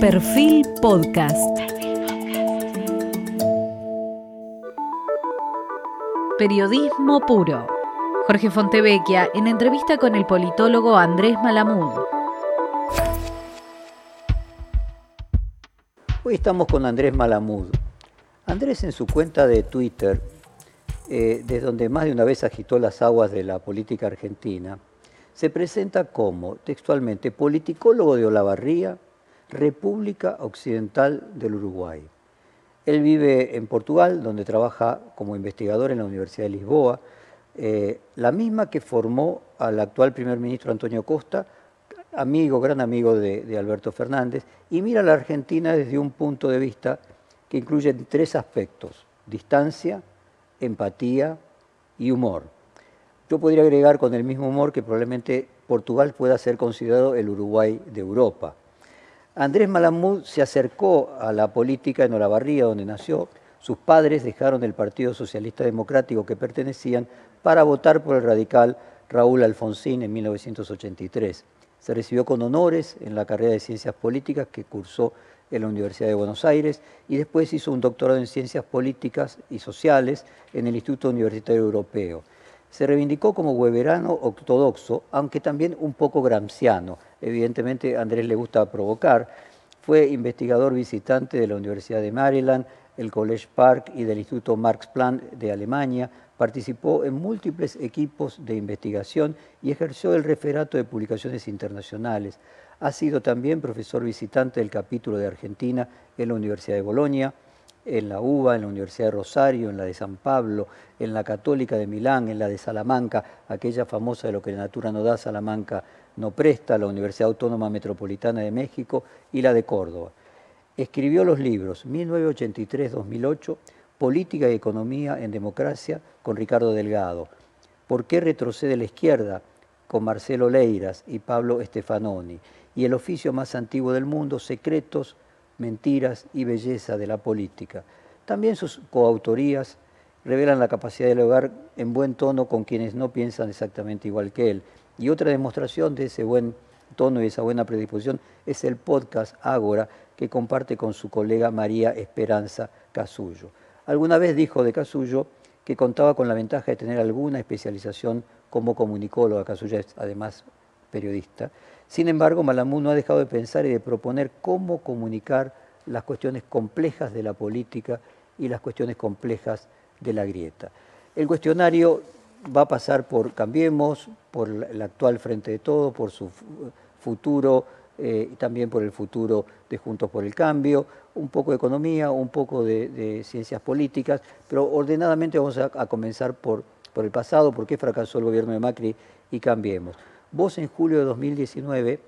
Perfil Podcast. Periodismo puro. Jorge Fontevecchia en entrevista con el politólogo Andrés Malamud. Hoy estamos con Andrés Malamud. Andrés en su cuenta de Twitter, eh, desde donde más de una vez agitó las aguas de la política argentina, se presenta como, textualmente, politicólogo de Olavarría, República Occidental del Uruguay. Él vive en Portugal, donde trabaja como investigador en la Universidad de Lisboa, eh, la misma que formó al actual primer ministro Antonio Costa, amigo, gran amigo de, de Alberto Fernández, y mira a la Argentina desde un punto de vista que incluye tres aspectos, distancia, empatía y humor. Yo podría agregar con el mismo humor que probablemente Portugal pueda ser considerado el Uruguay de Europa. Andrés Malamud se acercó a la política en Olavarría, donde nació. Sus padres dejaron el Partido Socialista Democrático que pertenecían para votar por el radical Raúl Alfonsín en 1983. Se recibió con honores en la carrera de Ciencias Políticas que cursó en la Universidad de Buenos Aires y después hizo un doctorado en Ciencias Políticas y Sociales en el Instituto Universitario Europeo. Se reivindicó como weberano ortodoxo, aunque también un poco gramsciano. Evidentemente Andrés le gusta provocar. Fue investigador visitante de la Universidad de Maryland, el College Park y del Instituto Marx Planck de Alemania. Participó en múltiples equipos de investigación y ejerció el referato de publicaciones internacionales. Ha sido también profesor visitante del capítulo de Argentina en la Universidad de Bolonia en la UBA, en la Universidad de Rosario, en la de San Pablo, en la Católica de Milán, en la de Salamanca, aquella famosa de lo que la natura no da, Salamanca no presta, la Universidad Autónoma Metropolitana de México y la de Córdoba. Escribió los libros 1983-2008, Política y Economía en Democracia con Ricardo Delgado, ¿Por qué retrocede la izquierda? con Marcelo Leiras y Pablo Stefanoni, y El oficio más antiguo del mundo, Secretos, mentiras y belleza de la política. También sus coautorías revelan la capacidad de dialogar en buen tono con quienes no piensan exactamente igual que él. Y otra demostración de ese buen tono y esa buena predisposición es el podcast Ágora que comparte con su colega María Esperanza Casullo. Alguna vez dijo de Casullo que contaba con la ventaja de tener alguna especialización como comunicóloga, Casullo es además periodista, sin embargo, Malamud no ha dejado de pensar y de proponer cómo comunicar las cuestiones complejas de la política y las cuestiones complejas de la grieta. El cuestionario va a pasar por Cambiemos, por el actual Frente de Todo, por su futuro eh, y también por el futuro de Juntos por el Cambio, un poco de economía, un poco de, ciencias políticas, pero ordenadamente vamos a, comenzar por, por el pasado, por qué fracasó el gobierno de Macri y Cambiemos. Vos en julio de 2019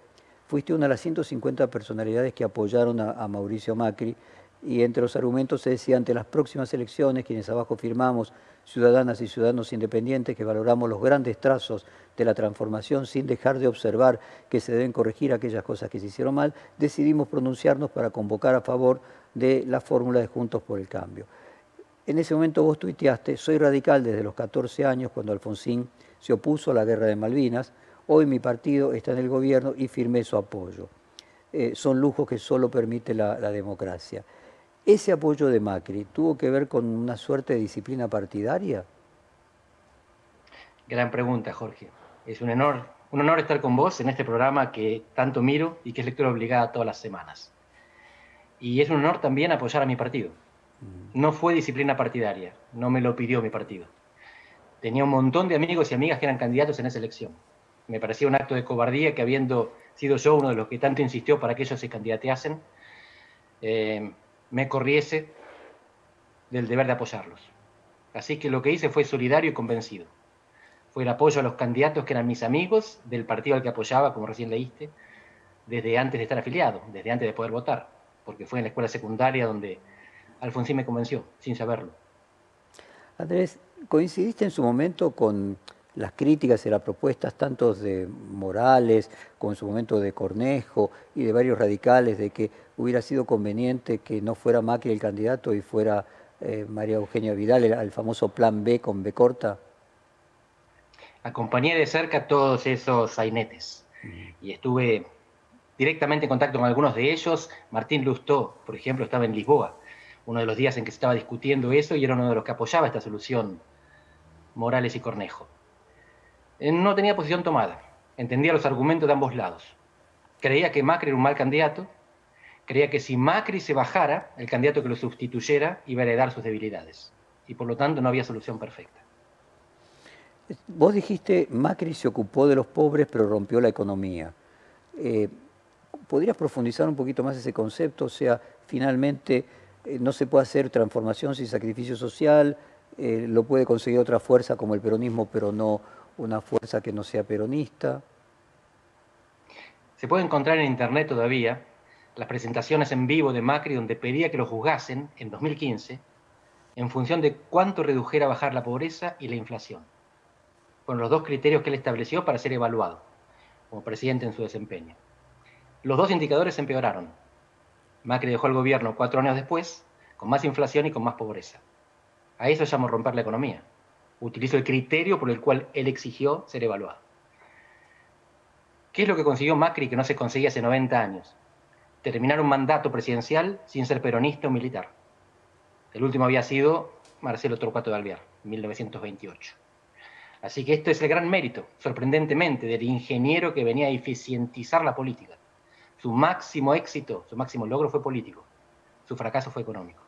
fuiste una de las 150 personalidades que apoyaron a, Mauricio Macri y entre los argumentos se decía ante las próximas elecciones, quienes abajo firmamos, ciudadanas y ciudadanos independientes que valoramos los grandes trazos de la transformación sin dejar de observar que se deben corregir aquellas cosas que se hicieron mal, decidimos pronunciarnos para convocar a favor de la fórmula de Juntos por el Cambio. En ese momento vos tuiteaste, soy radical desde los 14 años cuando Alfonsín se opuso a la guerra de Malvinas, Hoy mi partido está en el gobierno y firmé su apoyo. Eh, son lujos que solo permite la, democracia. ¿Ese apoyo de Macri tuvo que ver con una suerte de disciplina partidaria? Gran pregunta, Jorge. Es un honor, un honor estar con vos en este programa que tanto miro y que es lectura obligada todas las semanas. Y es un honor también apoyar a mi partido. Mm. No fue disciplina partidaria, no me lo pidió mi partido. Tenía un montón de amigos y amigas que eran candidatos en esa elección me parecía un acto de cobardía que habiendo sido yo uno de los que tanto insistió para que ellos se candidateasen, eh, me corriese del deber de apoyarlos. Así que lo que hice fue solidario y convencido. Fue el apoyo a los candidatos que eran mis amigos del partido al que apoyaba, como recién leíste, desde antes de estar afiliado, desde antes de poder votar, porque fue en la escuela secundaria donde Alfonsín me convenció, sin saberlo. Andrés, ¿coincidiste en su momento con las críticas y las propuestas tanto de Morales como en su momento de Cornejo y de varios radicales de que hubiera sido conveniente que no fuera Macri el candidato y fuera eh, María Eugenia Vidal, el, famoso plan B con B corta? Acompañé de cerca todos esos sainetes y estuve directamente en contacto con algunos de ellos. Martín Lustó, por ejemplo, estaba en Lisboa, uno de los días en que se estaba discutiendo eso y era uno de los que apoyaba esta solución, Morales y Cornejo. Eh, no tenía posición tomada, entendía los argumentos de ambos lados. Creía que Macri era un mal candidato, creía que si Macri se bajara, el candidato que lo sustituyera iba a heredar sus debilidades y por lo tanto no había solución perfecta. Vos dijiste, Macri se ocupó de los pobres pero rompió la economía. Eh, ¿Podrías profundizar un poquito más ese concepto? O sea, finalmente eh, no se puede hacer transformación sin sacrificio social, lo puede conseguir otra fuerza como el peronismo, pero no una fuerza que no sea peronista. Se puede encontrar en internet todavía las presentaciones en vivo de Macri donde pedía que lo juzgasen en 2015 en función de cuánto redujera bajar la pobreza y la inflación con los dos criterios que él estableció para ser evaluado como presidente en su desempeño. Los dos indicadores empeoraron. Macri dejó el gobierno cuatro años después, con más inflación y con más pobreza. A eso llamo romper la economía. Utilizo el criterio por el cual él exigió ser evaluado. ¿Qué es lo que consiguió Macri que no se conseguía hace 90 años? Terminar un mandato presidencial sin ser peronista o militar. El último había sido Marcelo Torcuato de Alvear, 1928. Así que esto es el gran mérito, sorprendentemente, del ingeniero que venía a eficientizar la política. Su máximo éxito, su máximo logro fue político, su fracaso fue económico.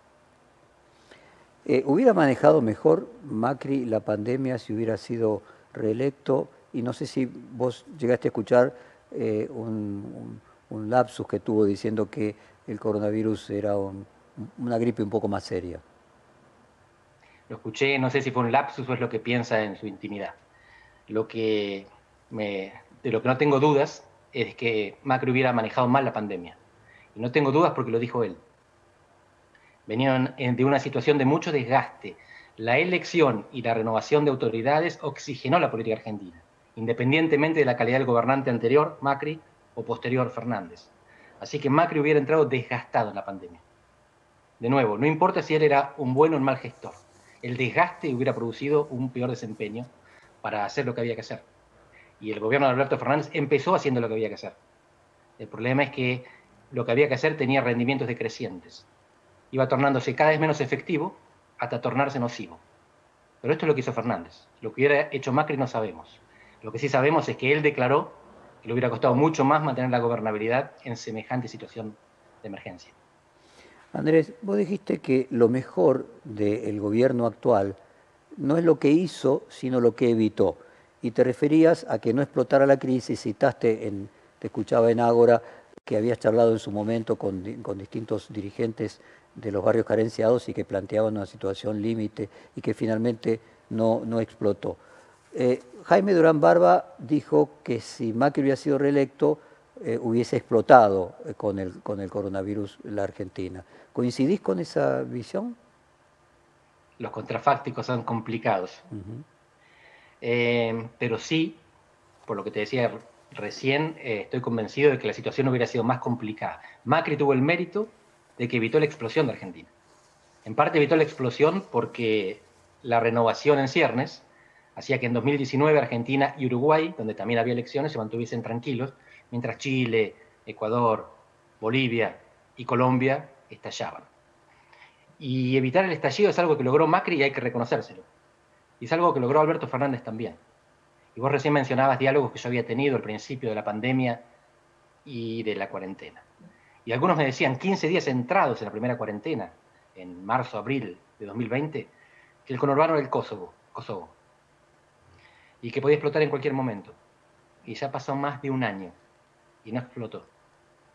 Eh, ¿Hubiera manejado mejor Macri la pandemia si hubiera sido reelecto? Y no sé si vos llegaste a escuchar eh, un, lapsus que tuvo diciendo que el coronavirus era una gripe un poco más seria lo escuché, no sé si fue un lapsus o es lo que piensa en su intimidad. Lo que me, de lo que no tengo dudas es que Macri hubiera manejado mal la pandemia. Y no tengo dudas porque lo dijo él. Venían de una situación de mucho desgaste. La elección y la renovación de autoridades oxigenó la política argentina, independientemente de la calidad del gobernante anterior, Macri, o posterior, Fernández. Así que Macri hubiera entrado desgastado en la pandemia. De nuevo, no importa si él era un buen o un mal gestor el desgaste hubiera producido un peor desempeño para hacer lo que había que hacer. Y el gobierno de Alberto Fernández empezó haciendo lo que había que hacer. El problema es que lo que había que hacer tenía rendimientos decrecientes. Iba tornándose cada vez menos efectivo hasta tornarse nocivo. Pero esto es lo que hizo Fernández. Lo que hubiera hecho Macri no sabemos. Lo que sí sabemos es que él declaró que le hubiera costado mucho más mantener la gobernabilidad en semejante situación de emergencia. Andrés, vos dijiste que lo mejor del gobierno actual no es lo que hizo, sino lo que evitó. Y te referías a que no explotara la crisis, citaste, en, te escuchaba en Ágora, que habías charlado en su momento con, distintos dirigentes de los barrios carenciados y que planteaban una situación límite y que finalmente no, no explotó. Eh, Jaime Durán Barba dijo que si Macri hubiera sido reelecto, eh, hubiese explotado eh, con, el, con el coronavirus la Argentina. ¿Coincidís con esa visión? Los contrafácticos son complicados. Eh, pero sí, por lo que te decía recién, estoy convencido de que la situación hubiera sido más complicada. Macri tuvo el mérito de que evitó la explosión de Argentina. En parte evitó la explosión porque la renovación en ciernes hacía que en 2019 Argentina y Uruguay, donde también había elecciones, se mantuviesen tranquilos, mientras Chile, Ecuador, Bolivia y Colombia estallaban. Y evitar el estallido es algo que logró Macri y hay que reconocérselo. Y es algo que logró Alberto Fernández también. Y vos recién mencionabas diálogos que yo había tenido al principio de la pandemia y de la cuarentena. Y algunos me decían, 15 días entrados en la primera cuarentena, en marzo, abril de 2020, que el conurbano era el Kosovo, Kosovo y que podía explotar en cualquier momento. Y ya pasó más de un año y no explotó.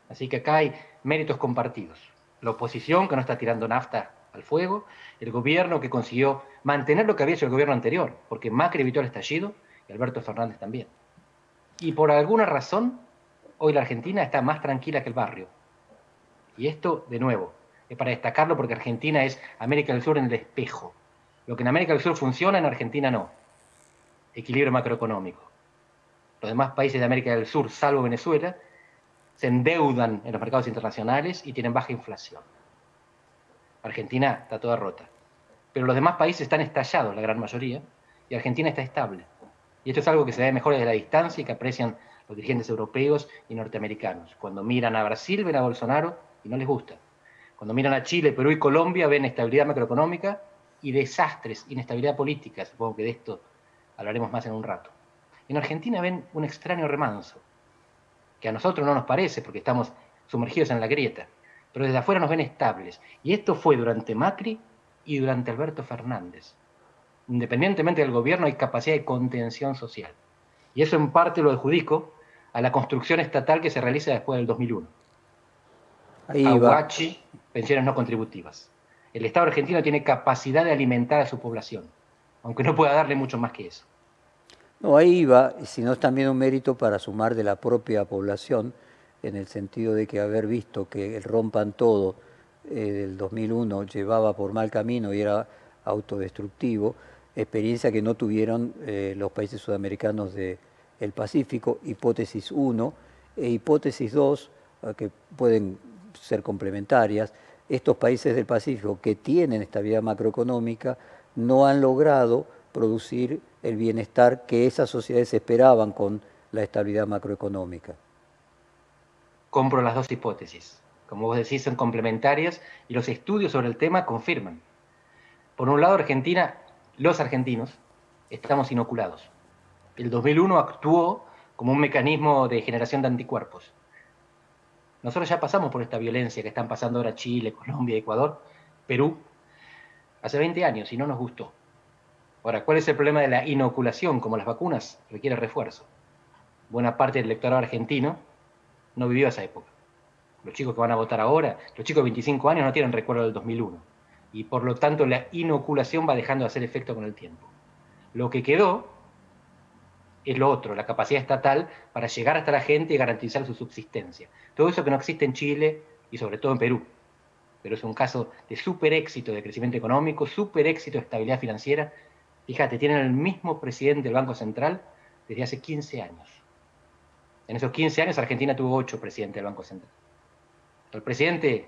Así que acá hay méritos compartidos. La oposición que no está tirando nafta al fuego, el gobierno que consiguió mantener lo que había hecho el gobierno anterior, porque Macri evitó el estallido y Alberto Fernández también. Y por alguna razón, hoy la Argentina está más tranquila que el barrio. Y esto, de nuevo, es para destacarlo porque Argentina es América del Sur en el espejo. Lo que en América del Sur funciona, en Argentina no. Equilibrio macroeconómico los demás países de América del Sur, salvo Venezuela, se endeudan en los mercados internacionales y tienen baja inflación. Argentina está toda rota. Pero los demás países están estallados, la gran mayoría, y Argentina está estable. Y esto es algo que se ve mejor desde la distancia y que aprecian los dirigentes europeos y norteamericanos. Cuando miran a Brasil ven a Bolsonaro y no les gusta. Cuando miran a Chile, Perú y Colombia ven estabilidad macroeconómica y desastres, inestabilidad política. Supongo que de esto hablaremos más en un rato. En Argentina ven un extraño remanso, que a nosotros no nos parece porque estamos sumergidos en la grieta, pero desde afuera nos ven estables. Y esto fue durante Macri y durante Alberto Fernández. Independientemente del gobierno hay capacidad de contención social. Y eso en parte lo adjudico a la construcción estatal que se realiza después del 2001. Ahí Aguachi, pensiones no contributivas. El Estado argentino tiene capacidad de alimentar a su población, aunque no pueda darle mucho más que eso. No, ahí va, sino es también un mérito para sumar de la propia población, en el sentido de que haber visto que el rompan todo eh, del 2001 llevaba por mal camino y era autodestructivo, experiencia que no tuvieron eh, los países sudamericanos del Pacífico, hipótesis 1, e hipótesis 2, que pueden ser complementarias, estos países del Pacífico que tienen estabilidad macroeconómica no han logrado producir el bienestar que esas sociedades esperaban con la estabilidad macroeconómica. Compro las dos hipótesis. Como vos decís, son complementarias y los estudios sobre el tema confirman. Por un lado, Argentina, los argentinos, estamos inoculados. El 2001 actuó como un mecanismo de generación de anticuerpos. Nosotros ya pasamos por esta violencia que están pasando ahora Chile, Colombia, Ecuador, Perú, hace 20 años y no nos gustó. Ahora, ¿cuál es el problema de la inoculación? Como las vacunas, requiere refuerzo. Buena parte del electorado argentino no vivió esa época. Los chicos que van a votar ahora, los chicos de 25 años no tienen recuerdo del 2001. Y por lo tanto la inoculación va dejando de hacer efecto con el tiempo. Lo que quedó es lo otro, la capacidad estatal para llegar hasta la gente y garantizar su subsistencia. Todo eso que no existe en Chile y sobre todo en Perú. Pero es un caso de súper éxito de crecimiento económico, súper éxito de estabilidad financiera Fíjate, tienen el mismo presidente del Banco Central desde hace 15 años. En esos 15 años Argentina tuvo 8 presidentes del Banco Central. El presidente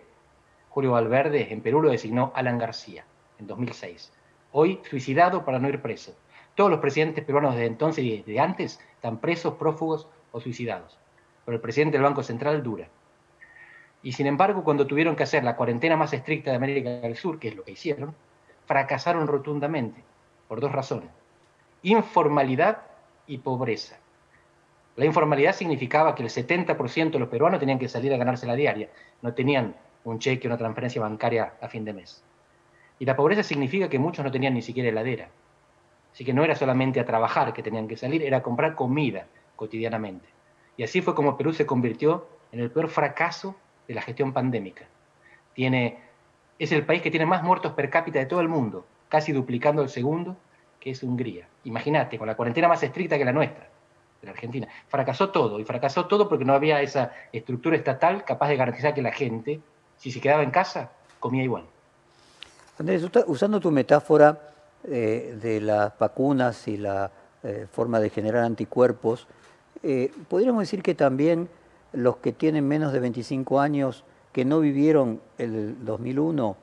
Julio Valverde en Perú lo designó Alan García en 2006. Hoy suicidado para no ir preso. Todos los presidentes peruanos desde entonces y desde antes están presos, prófugos o suicidados. Pero el presidente del Banco Central dura. Y sin embargo, cuando tuvieron que hacer la cuarentena más estricta de América del Sur, que es lo que hicieron, fracasaron rotundamente por dos razones. Informalidad y pobreza. La informalidad significaba que el 70% de los peruanos tenían que salir a ganarse la diaria, no tenían un cheque una transferencia bancaria a fin de mes. Y la pobreza significa que muchos no tenían ni siquiera heladera. Así que no era solamente a trabajar que tenían que salir, era a comprar comida cotidianamente. Y así fue como Perú se convirtió en el peor fracaso de la gestión pandémica. Tiene, es el país que tiene más muertos per cápita de todo el mundo, casi duplicando el segundo, que es Hungría. Imagínate, con la cuarentena más estricta que la nuestra, de la Argentina. Fracasó todo, y fracasó todo porque no había esa estructura estatal capaz de garantizar que la gente, si se quedaba en casa, comía igual. Andrés, usando tu metáfora eh, de las vacunas y la eh, forma de generar anticuerpos, eh, podríamos decir que también los que tienen menos de 25 años que no vivieron el 2001,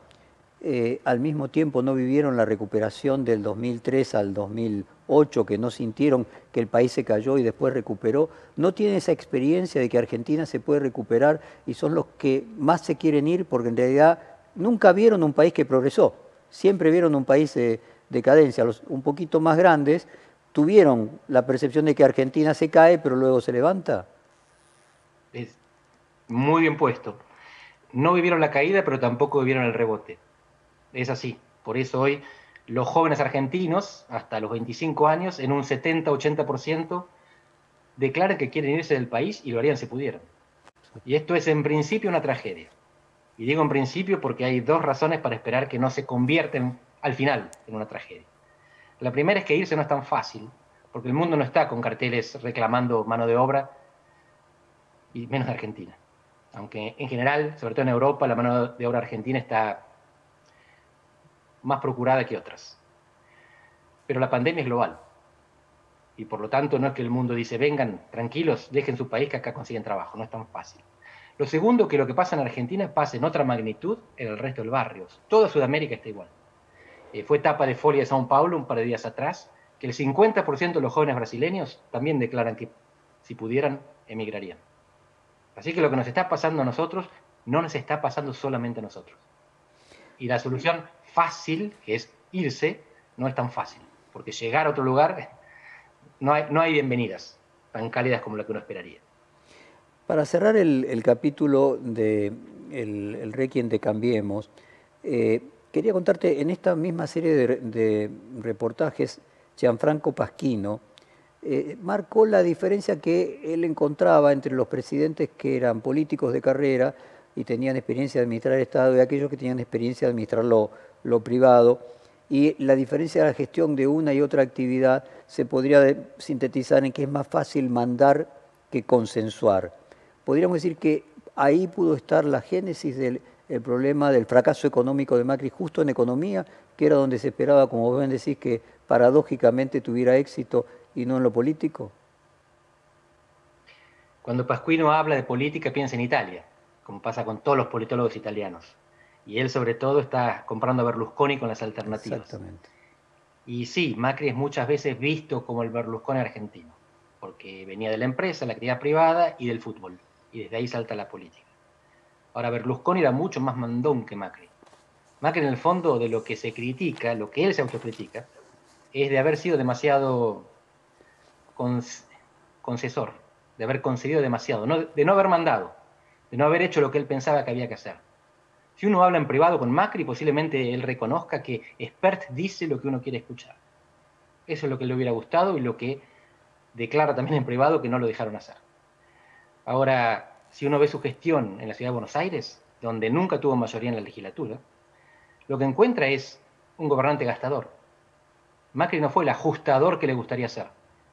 eh, al mismo tiempo no vivieron la recuperación del 2003 al 2008, que no sintieron que el país se cayó y después recuperó, no tienen esa experiencia de que Argentina se puede recuperar y son los que más se quieren ir porque en realidad nunca vieron un país que progresó, siempre vieron un país decadencia. Los un poquito más grandes tuvieron la percepción de que Argentina se cae pero luego se levanta. Es muy bien puesto. No vivieron la caída pero tampoco vivieron el rebote es así. Por eso hoy los jóvenes argentinos, hasta los 25 años, en un 70-80%, declaran que quieren irse del país y lo harían si pudieran. Y esto es en principio una tragedia. Y digo en principio porque hay dos razones para esperar que no se convierten al final en una tragedia. La primera es que irse no es tan fácil, porque el mundo no está con carteles reclamando mano de obra, y menos de Argentina. Aunque en general, sobre todo en Europa, la mano de obra argentina está más procurada que otras. Pero la pandemia es global. Y por lo tanto no es que el mundo dice, vengan, tranquilos, dejen su país que acá consiguen trabajo. No es tan fácil. Lo segundo, que lo que pasa en Argentina pasa en otra magnitud en el resto del barrio. Toda Sudamérica está igual. Eh, fue etapa de Folia de São Paulo un par de días atrás, que el 50% de los jóvenes brasileños también declaran que si pudieran, emigrarían. Así que lo que nos está pasando a nosotros no nos está pasando solamente a nosotros. Y la solución fácil, que es irse, no es tan fácil, porque llegar a otro lugar no hay, no hay bienvenidas tan cálidas como la que uno esperaría. Para cerrar el, capítulo de el, Requiem de Cambiemos, eh, quería contarte, en esta misma serie de, reportajes, Gianfranco Pasquino eh, marcó la diferencia que él encontraba entre los presidentes que eran políticos de carrera y tenían experiencia de administrar el Estado y aquellos que tenían experiencia de administrar lo, lo privado. Y la diferencia de la gestión de una y otra actividad se podría sintetizar en que es más fácil mandar que consensuar. Podríamos decir que ahí pudo estar la génesis del problema del fracaso económico de Macri justo en economía, que era donde se esperaba, como vos bien decís, que paradójicamente tuviera éxito y no en lo político. Cuando Pascuino habla de política piensa en Italia, como pasa con todos los politólogos italianos. Y él sobre todo está comprando a Berlusconi con las alternativas. Exactamente. Y sí, Macri es muchas veces visto como el Berlusconi argentino, porque venía de la empresa, la actividad privada y del fútbol, y desde ahí salta la política. Ahora, Berlusconi era mucho más mandón que Macri. Macri, en el fondo, de lo que se critica, lo que él se autocritica, es de haber sido demasiado concesor, de haber concedido demasiado, de no haber mandado, de no haber hecho lo que él pensaba que había que hacer. Si uno habla en privado con Macri, posiblemente él reconozca que Expert dice lo que uno quiere escuchar. Eso es lo que le hubiera gustado y lo que declara también en privado que no lo dejaron hacer. Ahora, si uno ve su gestión en la ciudad de Buenos Aires, donde nunca tuvo mayoría en la legislatura, lo que encuentra es un gobernante gastador. Macri no fue el ajustador que le gustaría ser,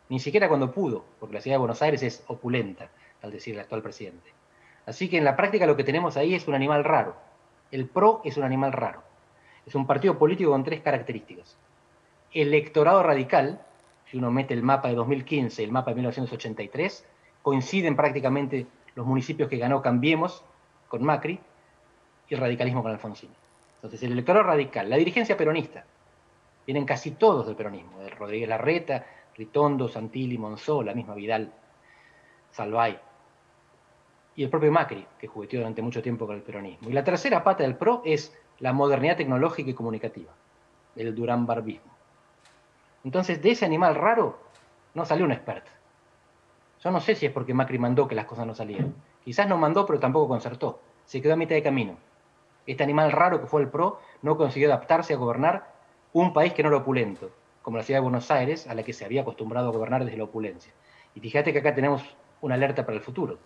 ni siquiera cuando pudo, porque la ciudad de Buenos Aires es opulenta, al decir el actual presidente. Así que en la práctica lo que tenemos ahí es un animal raro, el PRO es un animal raro. Es un partido político con tres características. Electorado radical, si uno mete el mapa de 2015 y el mapa de 1983, coinciden prácticamente los municipios que ganó Cambiemos con Macri y radicalismo con Alfonsín. Entonces, el electorado radical, la dirigencia peronista, vienen casi todos del peronismo, de Rodríguez Larreta, Ritondo, Santilli, Monzó, la misma Vidal, Salvay y el propio Macri, que jugueteó durante mucho tiempo con el peronismo. Y la tercera pata del PRO es la modernidad tecnológica y comunicativa, el Durán Barbismo. Entonces, de ese animal raro no salió un experto. Yo no sé si es porque Macri mandó que las cosas no salieran. Quizás no mandó, pero tampoco concertó. Se quedó a mitad de camino. Este animal raro que fue el PRO no consiguió adaptarse a gobernar un país que no era opulento, como la ciudad de Buenos Aires, a la que se había acostumbrado a gobernar desde la opulencia. Y fíjate que acá tenemos una alerta para el futuro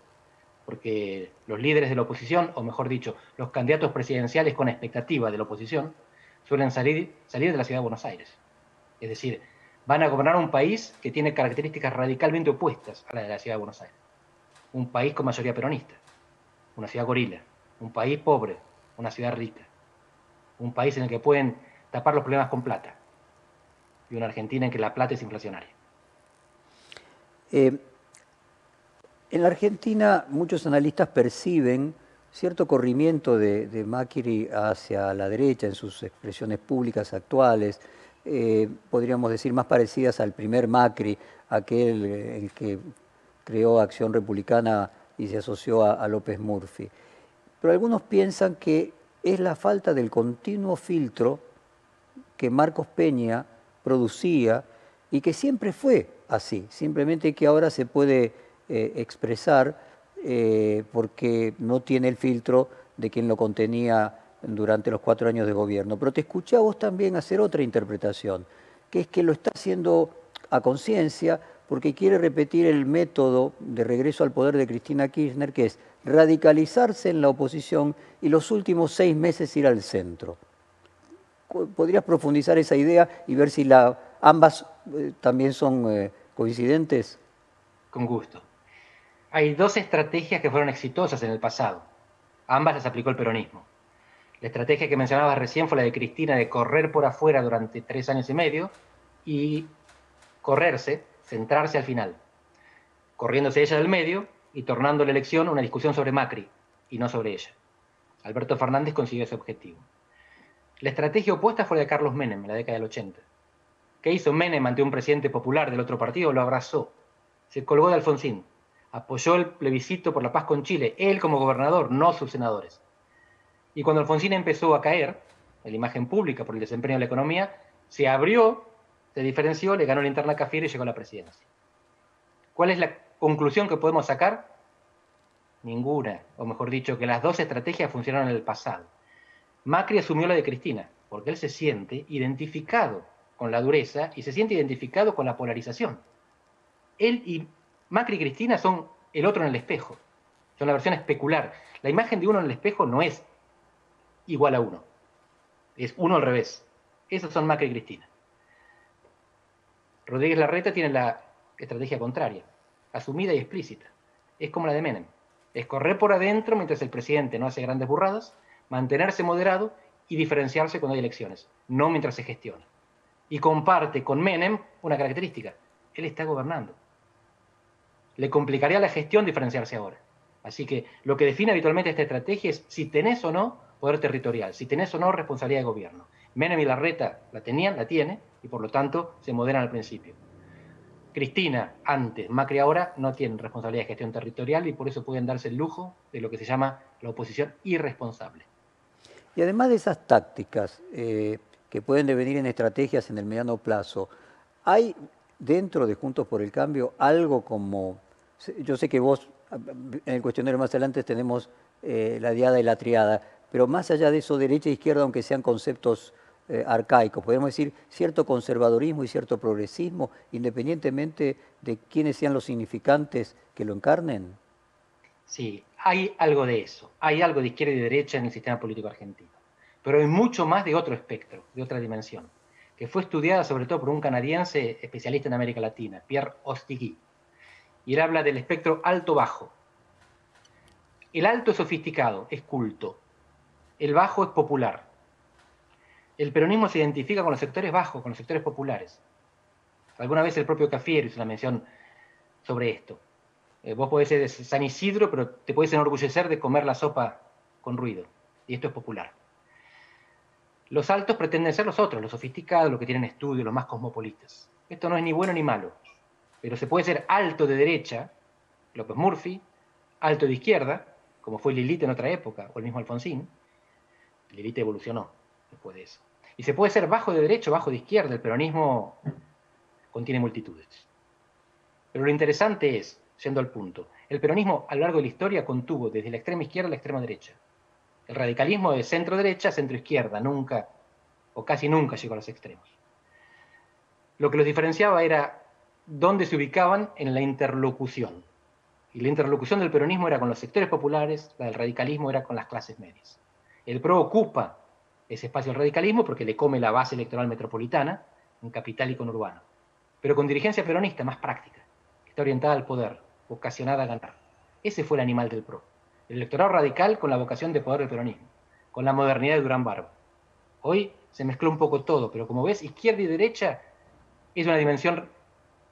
porque los líderes de la oposición, o mejor dicho, los candidatos presidenciales con expectativa de la oposición, suelen salir, salir de la ciudad de Buenos Aires. Es decir, van a gobernar un país que tiene características radicalmente opuestas a las de la ciudad de Buenos Aires. Un país con mayoría peronista, una ciudad gorila, un país pobre, una ciudad rica, un país en el que pueden tapar los problemas con plata, y una Argentina en que la plata es inflacionaria. Eh, en la Argentina muchos analistas perciben cierto corrimiento de, Macri hacia la derecha en sus expresiones públicas actuales, eh, podríamos decir más parecidas al primer Macri, aquel eh, el que creó Acción Republicana y se asoció a, López Murphy. Pero algunos piensan que es la falta del continuo filtro que Marcos Peña producía y que siempre fue así, simplemente que ahora se puede eh, expresar porque no tiene el filtro de quien lo contenía durante los cuatro años de gobierno. Pero te escuché a vos también hacer otra interpretación, que es que lo está haciendo a conciencia porque quiere repetir el método de regreso al poder de Cristina Kirchner, que es radicalizarse en la oposición y los últimos seis meses ir al centro. ¿Podrías profundizar esa idea y ver si la, ambas eh, también son coincidentes? Con gusto hay dos estrategias que fueron exitosas en el pasado. Ambas las aplicó el peronismo. La estrategia que mencionaba recién fue la de Cristina de correr por afuera durante tres años y medio y correrse, centrarse al final, corriéndose ella del medio y tornando la elección una discusión sobre Macri y no sobre ella. Alberto Fernández consiguió ese objetivo. La estrategia opuesta fue la de Carlos Menem en la década del 80. ¿Qué hizo Menem ante un presidente popular del otro partido? Lo abrazó, se colgó de Alfonsín Apoyó el plebiscito por la paz con Chile, él como gobernador, no sus senadores. Y cuando Alfonsín empezó a caer en la imagen pública por el desempeño de la economía, se abrió, se diferenció, le ganó la interna a y llegó a la presidencia. ¿Cuál es la conclusión que podemos sacar? Ninguna, o mejor dicho, que las dos estrategias funcionaron en el pasado. Macri asumió la de Cristina, porque él se siente identificado con la dureza y se siente identificado con la polarización. Él y Macri y Cristina son el otro en el espejo, son la versión especular. La imagen de uno en el espejo no es igual a uno, es uno al revés. Esos son Macri y Cristina. Rodríguez Larreta tiene la estrategia contraria, asumida y explícita. Es como la de Menem. Es correr por adentro mientras el presidente no hace grandes burradas, mantenerse moderado y diferenciarse cuando hay elecciones, no mientras se gestiona. Y comparte con Menem una característica. Él está gobernando. Le complicaría la gestión diferenciarse ahora. Así que lo que define habitualmente esta estrategia es si tenés o no poder territorial, si tenés o no responsabilidad de gobierno. Menem y Larreta la tenían, la tiene, y por lo tanto se moderan al principio. Cristina, antes, Macri ahora, no tienen responsabilidad de gestión territorial y por eso pueden darse el lujo de lo que se llama la oposición irresponsable. Y además de esas tácticas eh, que pueden devenir en estrategias en el mediano plazo, ¿hay dentro de Juntos por el Cambio algo como, yo sé que vos en el cuestionario más adelante tenemos eh, la diada y la triada, pero más allá de eso, derecha e izquierda, aunque sean conceptos eh, arcaico, podemos decir cierto conservadorismo y cierto progresismo, independientemente de quiénes sean los significantes que lo encarnen? Sí, hay algo de eso, hay algo de izquierda y derecha en el sistema político argentino, pero hay mucho más de otro espectro, de otra dimensión, que fue estudiada sobre todo por un canadiense especialista en América Latina, Pierre Ostigui, y él habla del espectro alto-bajo. El alto es sofisticado, es culto, el bajo es popular, el peronismo se identifica con los sectores bajos, con los sectores populares. Alguna vez el propio Cafiero hizo una mención sobre esto. Eh, vos podés ser San Isidro, pero te podés enorgullecer de comer la sopa con ruido. Y esto es popular. Los altos pretenden ser los otros, los sofisticados, los que tienen estudios, los más cosmopolitas. Esto no es ni bueno ni malo. Pero se puede ser alto de derecha, López Murphy, alto de izquierda, como fue Lilith en otra época, o el mismo Alfonsín. Lilith evolucionó después de eso. Y se puede ser bajo de derecha o bajo de izquierda, el peronismo contiene multitudes. Pero lo interesante es, siendo al punto, el peronismo a lo largo de la historia contuvo desde la extrema izquierda a la extrema derecha. El radicalismo de centro-derecha a centro-izquierda, nunca o casi nunca llegó a los extremos. Lo que los diferenciaba era dónde se ubicaban en la interlocución. Y la interlocución del peronismo era con los sectores populares, la del radicalismo era con las clases medias. El PRO ocupa ese espacio del radicalismo porque le come la base electoral metropolitana en capital y conurbano, pero con dirigencia peronista más práctica, que está orientada al poder, vocacionada a ganar. Ese fue el animal del PRO. El electorado radical con la vocación de poder del peronismo, con la modernidad de Durán Barba. Hoy se mezcló un poco todo, pero como ves, izquierda y derecha es una dimensión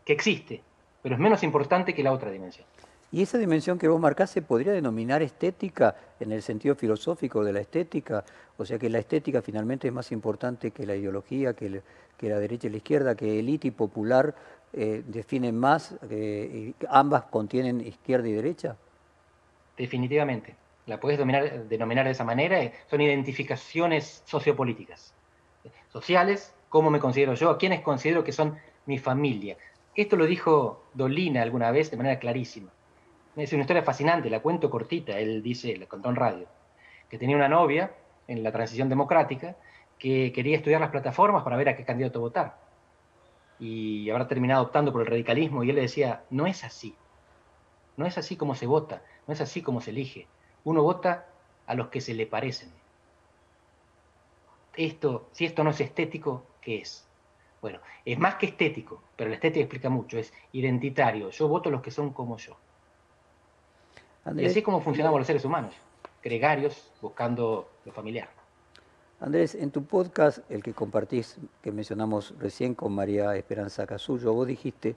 que existe, pero es menos importante que la otra dimensión. ¿Y esa dimensión que vos marcás se podría denominar estética en el sentido filosófico de la estética? O sea que la estética finalmente es más importante que la ideología, que, la derecha y la izquierda, que élite y popular eh, definen más, eh, ambas contienen izquierda y derecha. Definitivamente. La puedes denominar de esa manera. Eh, son identificaciones sociopolíticas, sociales, cómo me considero yo, a quiénes considero que son mi familia. Esto lo dijo Dolina alguna vez de manera clarísima. Es una historia fascinante, la cuento cortita, él dice, le contó en radio, que tenía una novia en la transición democrática que quería estudiar las plataformas para ver a qué candidato votar. Y habrá terminado optando por el radicalismo y él le decía, no es así. No es así como se vota, no es así como se elige. Uno vota a los que se le parecen. Esto, si esto no es estético, ¿qué es? Bueno, es más que estético, pero la estética explica mucho, es identitario. Yo voto a los que son como yo. Y así es como funcionamos los seres humanos, gregarios, buscando lo familiar. Andrés, en tu podcast, el que compartís, que mencionamos recién con María Esperanza Casullo, vos dijiste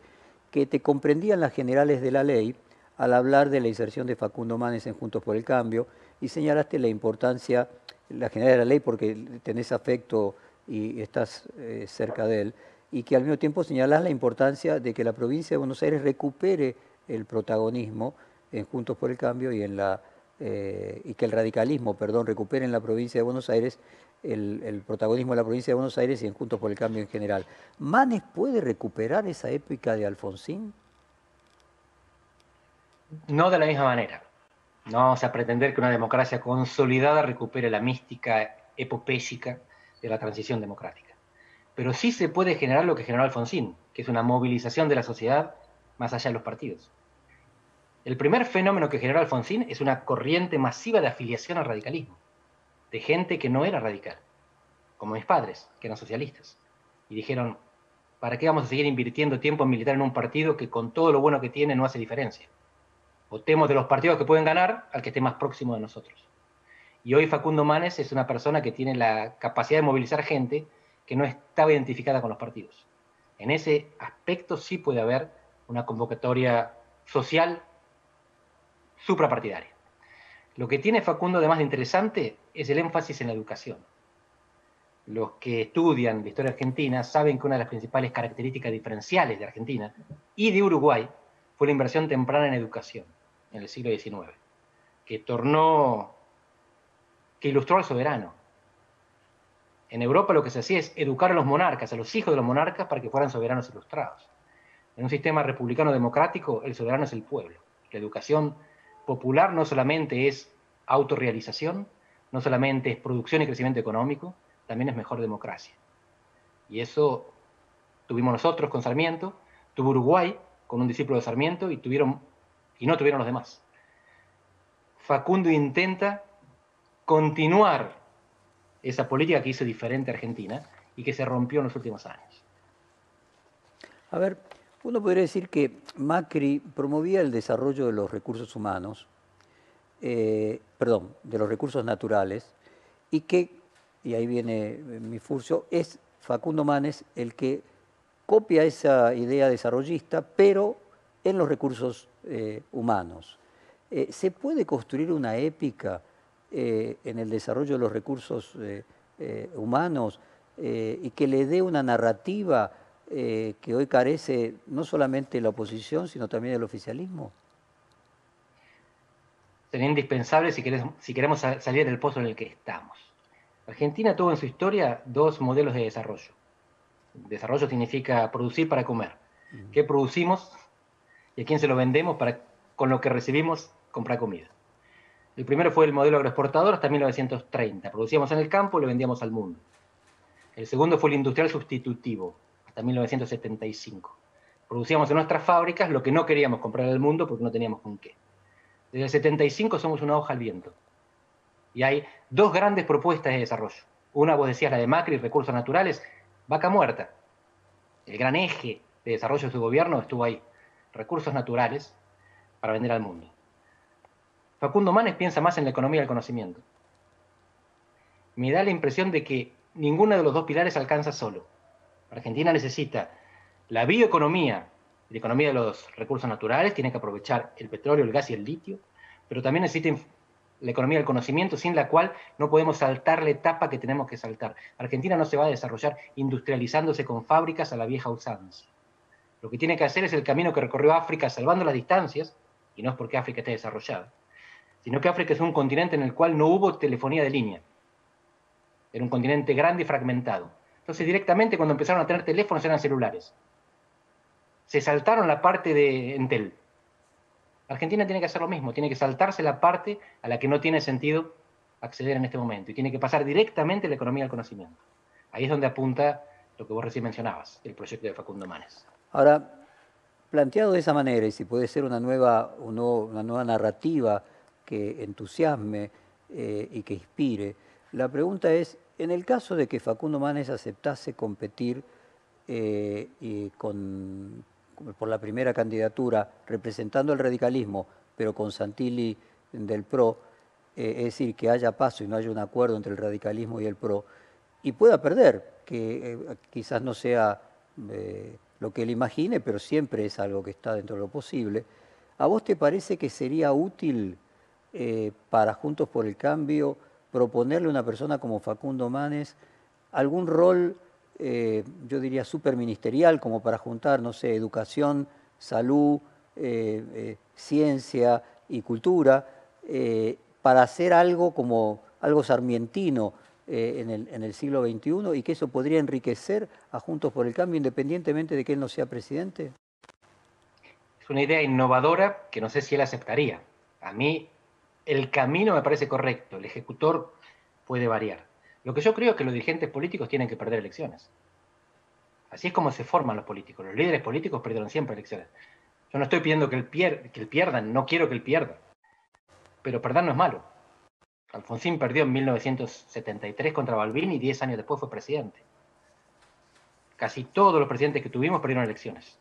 que te comprendían las generales de la ley al hablar de la inserción de Facundo Manes en Juntos por el Cambio y señalaste la importancia, la general de la ley porque tenés afecto y estás eh, cerca de él, y que al mismo tiempo señalás la importancia de que la provincia de Buenos Aires recupere el protagonismo en Juntos por el Cambio y, en la, eh, y que el radicalismo, perdón, recupere en la provincia de Buenos Aires el, protagonismo de la provincia de Buenos Aires y en Juntos por el Cambio en general. ¿Manes puede recuperar esa épica de Alfonsín? No de la misma manera. No vamos pretender que una democracia consolidada recupere la mística epopésica de la transición democrática. Pero sí se puede generar lo que generó Alfonsín, que es una movilización de la sociedad más allá de los partidos. El primer fenómeno que generó Alfonsín es una corriente masiva de afiliación al radicalismo, de gente que no era radical, como mis padres, que eran socialistas. Y dijeron, ¿para qué vamos a seguir invirtiendo tiempo en militar en un partido que con todo lo bueno que tiene no hace diferencia? Votemos de los partidos que pueden ganar al que esté más próximo de nosotros. Y hoy Facundo Manes es una persona que tiene la capacidad de movilizar gente que no estaba identificada con los partidos. En ese aspecto sí puede haber una convocatoria social suprapartidaria. Lo que tiene Facundo además de interesante es el énfasis en la educación. Los que estudian la historia argentina saben que una de las principales características diferenciales de Argentina y de Uruguay fue la inversión temprana en educación en el siglo XIX, que que ilustró al soberano. En Europa lo que se hacía es educar a los monarcas, a los hijos de los monarcas, para que fueran soberanos ilustrados. En un sistema republicano democrático, el soberano es el pueblo. La educación popular no solamente es autorrealización, no solamente es producción y crecimiento económico, también es mejor democracia. Y eso tuvimos nosotros con Sarmiento, tuvo Uruguay con un discípulo de Sarmiento y tuvieron y no tuvieron los demás. Facundo intenta continuar esa política que hizo diferente a Argentina y que se rompió en los últimos años. A ver, uno podría decir que Macri promovía el desarrollo de los recursos humanos, eh, perdón, de los recursos naturales, y que, y ahí viene mi furcio, es Facundo Manes el que copia esa idea desarrollista, pero en los recursos eh, humanos. Eh, ¿Se puede construir una épica eh, en el desarrollo de los recursos humanos y que le dé una narrativa que hoy carece no solamente la oposición, sino también el oficialismo? Sería indispensable si queremos, si queremos salir del pozo en el que estamos. Argentina tuvo en su historia dos modelos de desarrollo. Desarrollo significa producir para comer. ¿Qué producimos? y a quién se lo vendemos para con lo que recibimos comprar comida. El primero fue el modelo agroexportador hasta 1930. Producíamos en el campo y lo vendíamos al mundo. El segundo fue el industrial sustitutivo hasta 1975. Producíamos en nuestras fábricas lo que no queríamos comprar al mundo porque no teníamos con qué. Desde el 75 somos una hoja al viento. Y hay dos grandes propuestas de desarrollo. Una, vos decías, la de Macri, recursos naturales, vaca muerta. El gran eje de desarrollo de su gobierno estuvo ahí recursos naturales para vender al mundo. Facundo Manes piensa más en la economía del conocimiento. Me da la impresión de que ninguno de los dos pilares alcanza solo. Argentina necesita la bioeconomía, la economía de los recursos naturales, tiene que aprovechar el petróleo, el gas y el litio, pero también necesita la economía del conocimiento, sin la cual no podemos saltar la etapa que tenemos que saltar. Argentina no se va a desarrollar industrializándose con fábricas a la vieja usanza. Lo que tiene que hacer es el camino que recorrió África salvando las distancias, y no es porque África esté desarrollada, sino que África es un continente en el cual no hubo telefonía de línea. Era un continente grande y fragmentado. Entonces directamente cuando empezaron a tener teléfonos eran celulares. Se saltaron la parte de Entel. Argentina tiene que hacer lo mismo, tiene que saltarse la parte a la que no tiene sentido acceder en este momento y tiene que pasar directamente la economía del conocimiento. Ahí es donde apunta lo que vos recién mencionabas, el proyecto de Facundo Manes. Ahora, planteado de esa manera, y si puede ser una nueva, una nueva narrativa que entusiasme eh, y que inspire, la pregunta es, en el caso de que Facundo Manes aceptase competir eh, con, por la primera candidatura representando el radicalismo, pero con Santilli del PRO, eh, es decir, que haya paso y no haya un acuerdo entre el radicalismo y el PRO, y pueda perder, que quizás no sea lo que él imagine, pero siempre es algo que está dentro de lo posible. ¿A vos te parece que sería útil eh, para Juntos por el Cambio proponerle a una persona como Facundo Manes algún rol, eh, yo diría, superministerial, como para juntar, no sé, educación, salud, ciencia y cultura, para hacer algo como algo sarmientino en el, en, el, siglo XXI y que eso podría enriquecer a Juntos por el Cambio independientemente de que él no sea presidente? Es una idea innovadora que no sé si él aceptaría. A mí el camino me parece correcto, el ejecutor puede variar. Lo que yo creo es que los dirigentes políticos tienen que perder elecciones. Así es como se forman los políticos. Los líderes políticos perdieron siempre elecciones. Yo no estoy pidiendo que él, que pierdan, no quiero que él pierda. Pero perder no es malo. Alfonsín perdió en 1973 contra Balbín y 10 años después fue presidente. Casi todos los presidentes que tuvimos perdieron elecciones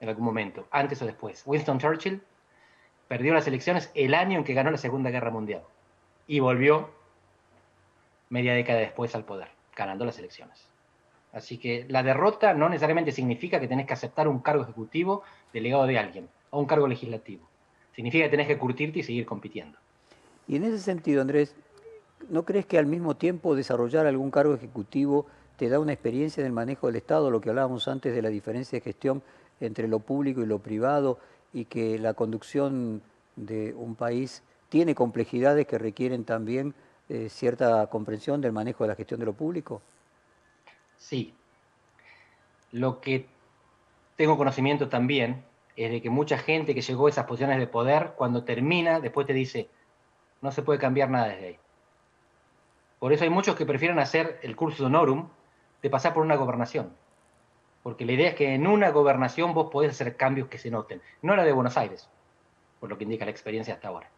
en algún momento, antes o después. Winston Churchill perdió las elecciones el año en que ganó la Segunda Guerra Mundial y volvió media década después al poder, ganando las elecciones. Así que la derrota no necesariamente significa que tenés que aceptar un cargo ejecutivo delegado de alguien o un cargo legislativo. Significa que tenés que curtirte y seguir compitiendo. Y en ese sentido, Andrés, ¿no crees que al mismo tiempo desarrollar algún cargo ejecutivo te da una experiencia en el manejo del Estado, lo que hablábamos antes de la diferencia de gestión entre lo público y lo privado, y que la conducción de un país tiene complejidades que requieren también eh, cierta comprensión del manejo de la gestión de lo público? Sí. Lo que tengo conocimiento también es de que mucha gente que llegó a esas posiciones de poder, cuando termina, después te dice, no se puede cambiar nada desde ahí. Por eso hay muchos que prefieren hacer el curso honorum de pasar por una gobernación. Porque la idea es que en una gobernación vos podés hacer cambios que se noten. No la de Buenos Aires, por lo que indica la experiencia hasta ahora.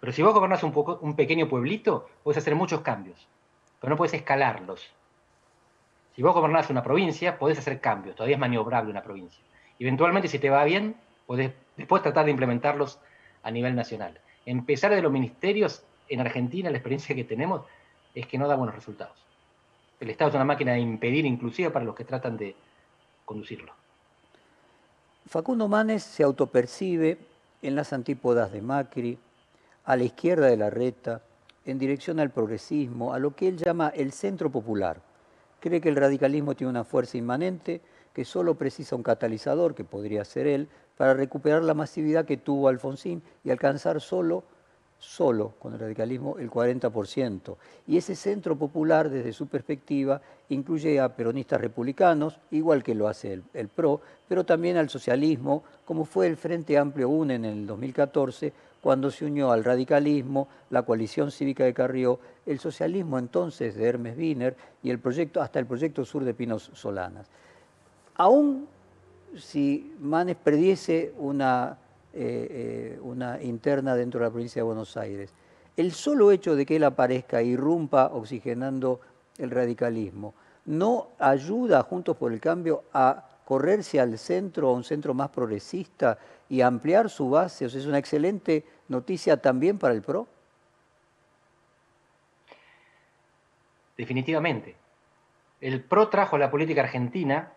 Pero si vos gobernás un, poco, un pequeño pueblito, podés hacer muchos cambios, pero no podés escalarlos. Si vos gobernás una provincia, podés hacer cambios, todavía es maniobrable una provincia. Eventualmente, si te va bien, podés después tratar de implementarlos a nivel nacional. Empezar de los ministerios, en Argentina la experiencia que tenemos es que no da buenos resultados. El Estado es una máquina de impedir inclusive para los que tratan de conducirlo. Facundo Manes se autopercibe en las antípodas de Macri, a la izquierda de la reta, en dirección al progresismo, a lo que él llama el centro popular. Cree que el radicalismo tiene una fuerza inmanente, que solo precisa un catalizador, que podría ser él, para recuperar la masividad que tuvo Alfonsín y alcanzar solo solo con el radicalismo el 40%. Y ese centro popular, desde su perspectiva, incluye a peronistas republicanos, igual que lo hace el, PRO, pero también al socialismo, como fue el Frente Amplio UNE en el 2014, cuando se unió al radicalismo, la coalición cívica de Carrió, el socialismo entonces de Hermes Wiener y el proyecto, hasta el proyecto sur de Pinos Solanas. Aún si Manes perdiese una eh, eh, una interna dentro de la provincia de Buenos Aires. El solo hecho de que él aparezca e irrumpa oxigenando el radicalismo no ayuda Juntos por el Cambio a correrse al centro, a un centro más progresista y ampliar su base. O sea, es una excelente noticia también para el PRO. Definitivamente. El PRO trajo a la política argentina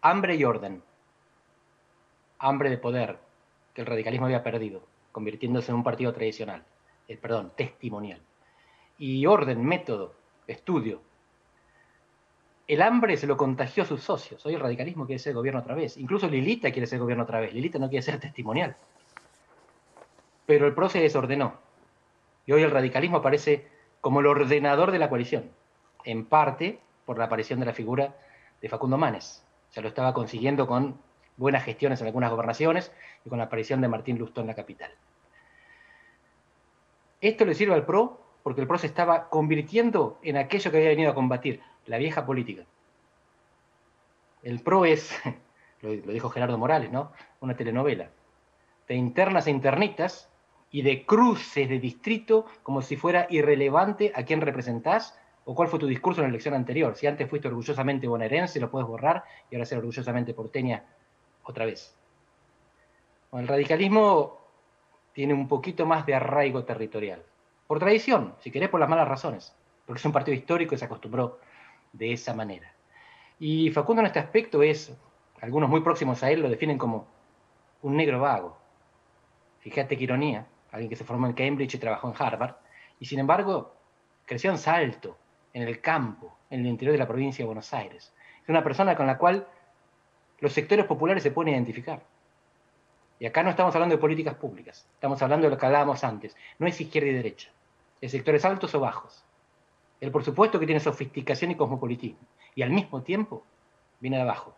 hambre y orden. Hambre de poder, que el radicalismo había perdido, convirtiéndose en un partido tradicional, eh, perdón, testimonial. Y orden, método, estudio. El hambre se lo contagió a sus socios. Hoy el radicalismo quiere ser gobierno otra vez. Incluso Lilita quiere ser gobierno otra vez. Lilita no quiere ser testimonial. Pero el PRO se desordenó. Y hoy el radicalismo aparece como el ordenador de la coalición. En parte por la aparición de la figura de Facundo Manes. Se lo estaba consiguiendo con buenas gestiones en algunas gobernaciones y con la aparición de Martín Lustó en la capital. Esto le sirve al PRO porque el PRO se estaba convirtiendo en aquello que había venido a combatir, la vieja política. El PRO es, lo dijo Gerardo Morales, ¿no? Una telenovela de internas e internitas y de cruces de distrito como si fuera irrelevante a quién representás o cuál fue tu discurso en la elección anterior. Si antes fuiste orgullosamente bonaerense, lo puedes borrar y ahora ser orgullosamente porteña otra vez. el radicalismo tiene un poquito más de arraigo territorial. Por tradición, si querés, por las malas razones. Porque es un partido histórico y se acostumbró de esa manera. Y Facundo en este aspecto es, algunos muy próximos a él lo definen como un negro vago. Fíjate qué ironía, alguien que se formó en Cambridge y trabajó en Harvard, y sin embargo creció en Salto, en el campo, en el interior de la provincia de Buenos Aires. Es una persona con la cual los sectores populares se pueden identificar. Y acá no estamos hablando de políticas públicas, estamos hablando de lo que hablábamos antes. No es izquierda y derecha, es sectores altos o bajos. Él, por supuesto, que tiene sofisticación y cosmopolitismo, y al mismo tiempo viene de abajo.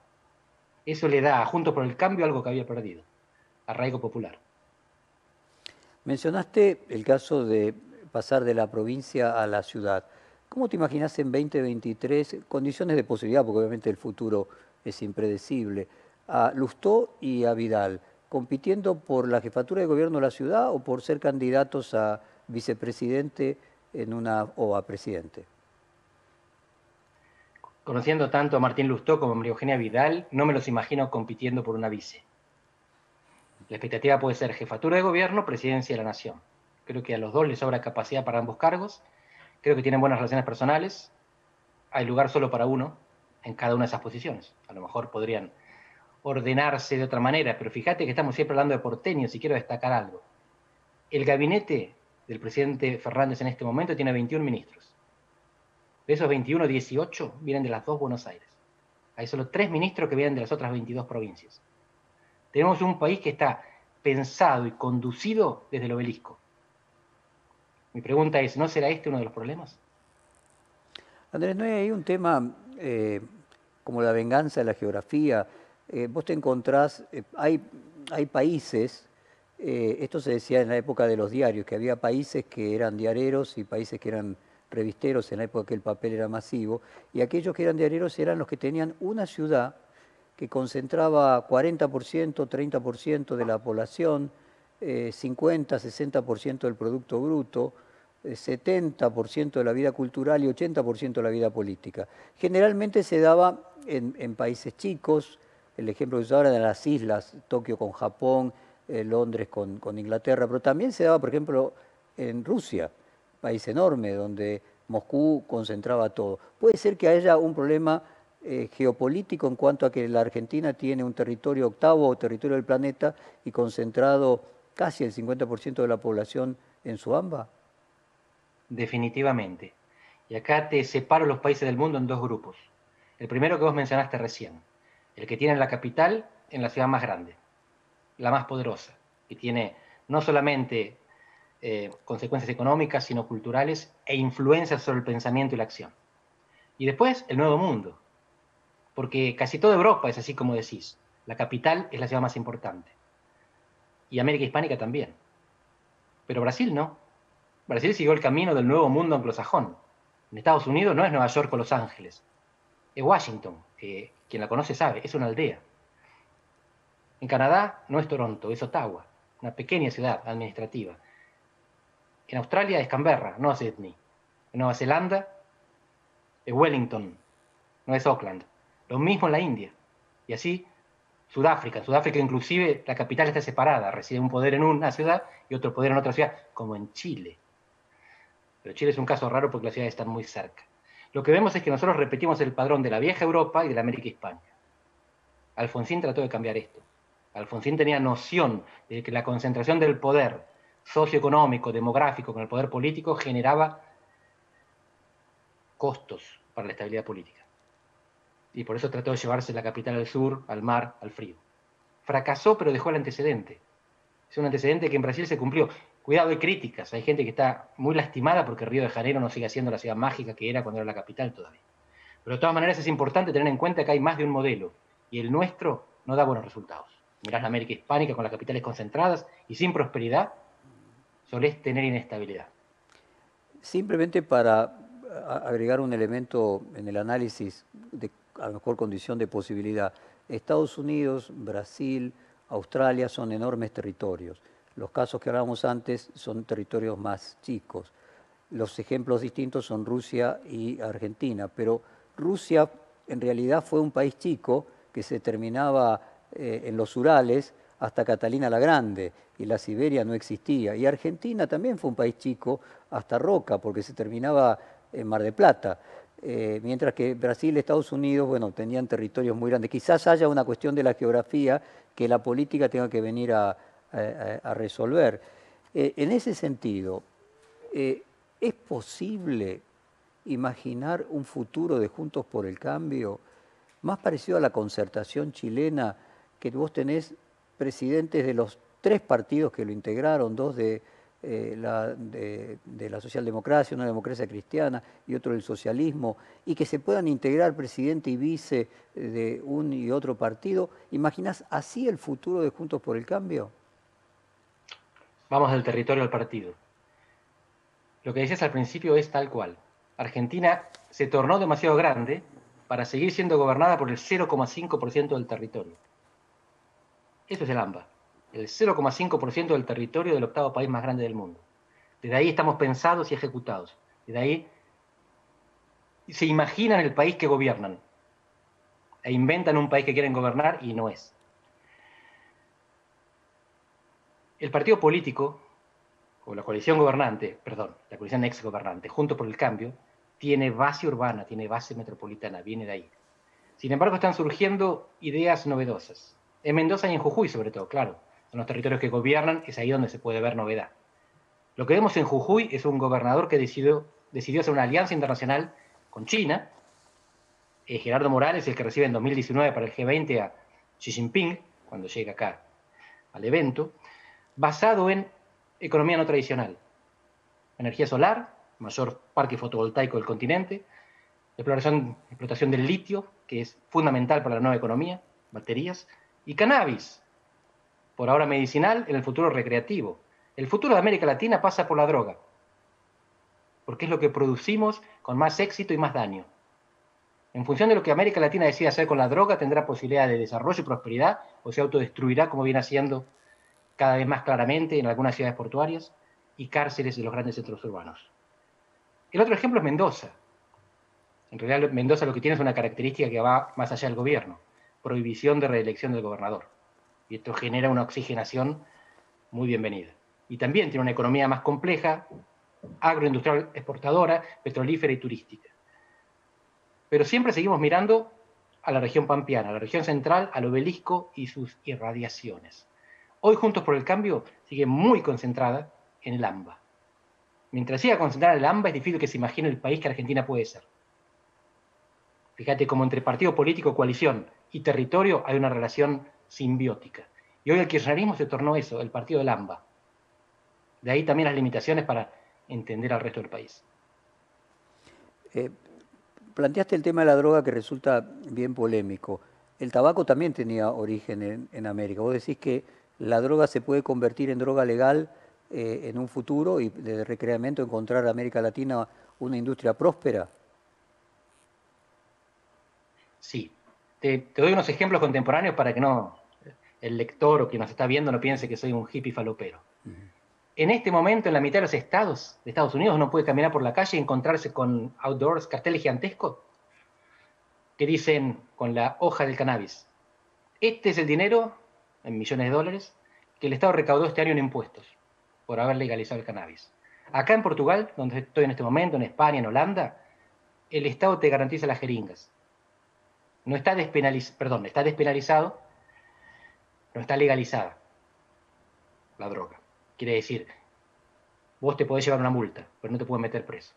Eso le da, junto por el cambio, algo que había perdido, arraigo popular. Mencionaste el caso de pasar de la provincia a la ciudad. ¿Cómo te imaginas en 2023 condiciones de posibilidad, porque obviamente el futuro es impredecible, a Lustó y a Vidal, compitiendo por la jefatura de gobierno de la ciudad o por ser candidatos a vicepresidente en una, o a presidente? Conociendo tanto a Martín Lustó como a María Eugenia Vidal, no me los imagino compitiendo por una vice. La expectativa puede ser jefatura de gobierno, presidencia de la nación. Creo que a los dos les sobra capacidad para ambos cargos. Creo que tienen buenas relaciones personales. Hay lugar solo para uno en cada una de esas posiciones. A lo mejor podrían ordenarse de otra manera, pero fíjate que estamos siempre hablando de porteños y quiero destacar algo. El gabinete del presidente Fernández en este momento tiene 21 ministros. De esos 21, 18 vienen de las dos Buenos Aires. Hay solo tres ministros que vienen de las otras 22 provincias. Tenemos un país que está pensado y conducido desde el obelisco. Mi pregunta es, ¿no será este uno de los problemas? Andrés, ¿no hay un tema eh, como la venganza de la geografía? Eh, vos te encontrás, eh, hay, hay países eh, esto se decía en la época de los diarios, que había países que eran diareros y países que eran revisteros en la época que el papel era masivo, y aquellos que eran diareros eran los que tenían una ciudad que concentraba 40%, 30% de la población, 50, 60% del Producto Bruto, 70% de la vida cultural y 80% de la vida política. Generalmente se daba en, países chicos, el ejemplo que se ahora de las islas, Tokio con Japón, eh, Londres con, Inglaterra, pero también se daba, por ejemplo, en Rusia, país enorme donde Moscú concentraba todo. Puede ser que haya un problema eh, geopolítico en cuanto a que la Argentina tiene un territorio octavo territorio del planeta y concentrado casi el 50% de la población en su AMBA? Definitivamente. Y acá te separo los países del mundo en dos grupos. El primero que vos mencionaste recién, el que tiene la capital en la ciudad más grande la más poderosa, que tiene no solamente eh, consecuencias económicas, sino culturales e influencias sobre el pensamiento y la acción. Y después el Nuevo Mundo, porque casi toda Europa es así como decís, la capital es la ciudad más importante. Y América Hispánica también. Pero Brasil no. Brasil siguió el camino del Nuevo Mundo anglosajón. En Estados Unidos no es Nueva York o Los Ángeles, es Washington, que quien la conoce sabe, es una aldea. En Canadá no es Toronto, es Ottawa, una pequeña ciudad administrativa. En Australia es Canberra, no es Sydney. En Nueva Zelanda es Wellington, no es Auckland. Lo mismo en la India. Y así Sudáfrica. En Sudáfrica inclusive la capital está separada, recibe un poder en una ciudad y otro poder en otra ciudad, como en Chile. Pero Chile es un caso raro porque las ciudades están muy cerca. Lo que vemos es que nosotros repetimos el padrón de la vieja Europa y de la América Hispánica. Alfonsín trató de cambiar esto. Alfonsín tenía noción de que la concentración del poder socioeconómico, demográfico con el poder político generaba costos para la estabilidad política. Y por eso trató de llevarse la capital al sur, al mar, al frío. Fracasó, pero dejó el antecedente. Es un antecedente que en Brasil se cumplió. Cuidado, hay críticas. Hay gente que está muy lastimada porque Río de Janeiro no sigue siendo la ciudad mágica que era cuando era la capital todavía. Pero de todas maneras es importante tener en cuenta que hay más de un modelo y el nuestro no da buenos resultados mirás la América hispánica con las capitales concentradas y sin prosperidad, solés tener inestabilidad. Simplemente para agregar un elemento en el análisis de a lo mejor condición de posibilidad, Estados Unidos, Brasil, Australia son enormes territorios. Los casos que hablábamos antes son territorios más chicos. Los ejemplos distintos son Rusia y Argentina, pero Rusia en realidad fue un país chico que se terminaba eh, en los Urales hasta Catalina la Grande, y la Siberia no existía. Y Argentina también fue un país chico hasta Roca, porque se terminaba en Mar de Plata. Eh, mientras que Brasil y Estados Unidos, bueno, tenían territorios muy grandes. Quizás haya una cuestión de la geografía que la política tenga que venir a, resolver. Eh, en ese sentido, ¿es posible imaginar un futuro de Juntos por el Cambio más parecido a la concertación chilena que vos tenés presidentes de los tres partidos que lo integraron, dos de, eh, la, de, la socialdemocracia, una democracia cristiana y otro del socialismo, y que se puedan integrar presidente y vice de un y otro partido, ¿imaginas así el futuro de Juntos por el Cambio? Vamos del territorio al partido. Lo que decías al principio es tal cual. Argentina se tornó demasiado grande para seguir siendo gobernada por el 0,5% del territorio. Eso es el AMBA, el 0,5% del territorio del octavo país más grande del mundo. Desde ahí estamos pensados y ejecutados. Desde ahí se imaginan el país que gobiernan e inventan un país que quieren gobernar y no es. El partido político, o la coalición gobernante, perdón, la coalición ex gobernante, junto por el cambio, tiene base urbana, tiene base metropolitana, viene de ahí. Sin embargo, están surgiendo ideas novedosas. En Mendoza y en Jujuy, sobre todo, claro. Son los territorios que gobiernan, es ahí donde se puede ver novedad. Lo que vemos en Jujuy es un gobernador que decidió, decidió hacer una alianza internacional con China. Eh, Gerardo Morales, el que recibe en 2019 para el G20 a Xi Jinping, cuando llega acá al evento, basado en economía no tradicional. Energía solar, mayor parque fotovoltaico del continente, exploración, explotación del litio, que es fundamental para la nueva economía, baterías, y cannabis, por ahora medicinal, en el futuro recreativo. El futuro de América Latina pasa por la droga, porque es lo que producimos con más éxito y más daño. En función de lo que América Latina decida hacer con la droga, tendrá posibilidad de desarrollo y prosperidad, o se autodestruirá, como viene haciendo cada vez más claramente en algunas ciudades portuarias y cárceles de los grandes centros urbanos. El otro ejemplo es Mendoza. En realidad, Mendoza lo que tiene es una característica que va más allá del gobierno, prohibición de reelección del gobernador. Y esto genera una oxigenación muy bienvenida. Y también tiene una economía más compleja, agroindustrial exportadora, petrolífera y turística. Pero siempre seguimos mirando a la región pampeana, a la región central, al obelisco y sus irradiaciones. Hoy Juntos por el Cambio sigue muy concentrada en el AMBA. Mientras siga concentrada en el AMBA, es difícil que se imagine el país que Argentina puede ser. Fíjate cómo entre partido político, coalición y territorio hay una relación simbiótica. Y hoy el kirchnerismo se tornó eso, el partido del AMBA. De ahí también las limitaciones para entender al resto del país. Eh, planteaste el tema de la droga que resulta bien polémico. El tabaco también tenía origen en, en América. Vos decís que la droga se puede convertir en droga legal eh, en un futuro y de recreamiento encontrar América Latina una industria próspera? Sí. Te, doy unos ejemplos contemporáneos para que no el lector o quien nos está viendo no piense que soy un hippie falopero. En este momento, en la mitad de los estados de Estados Unidos, uno puede caminar por la calle y encontrarse con outdoors, carteles gigantescos, que dicen con la hoja del cannabis, este es el dinero, en millones de dólares, que el Estado recaudó este año en impuestos por haber legalizado el cannabis. Acá en Portugal, donde estoy en este momento, en España, en Holanda, el Estado te garantiza las jeringas. No está despenalizado, perdón, está despenalizado, no está legalizada la droga. Quiere decir, vos te podés llevar una multa, pero no te pueden meter preso.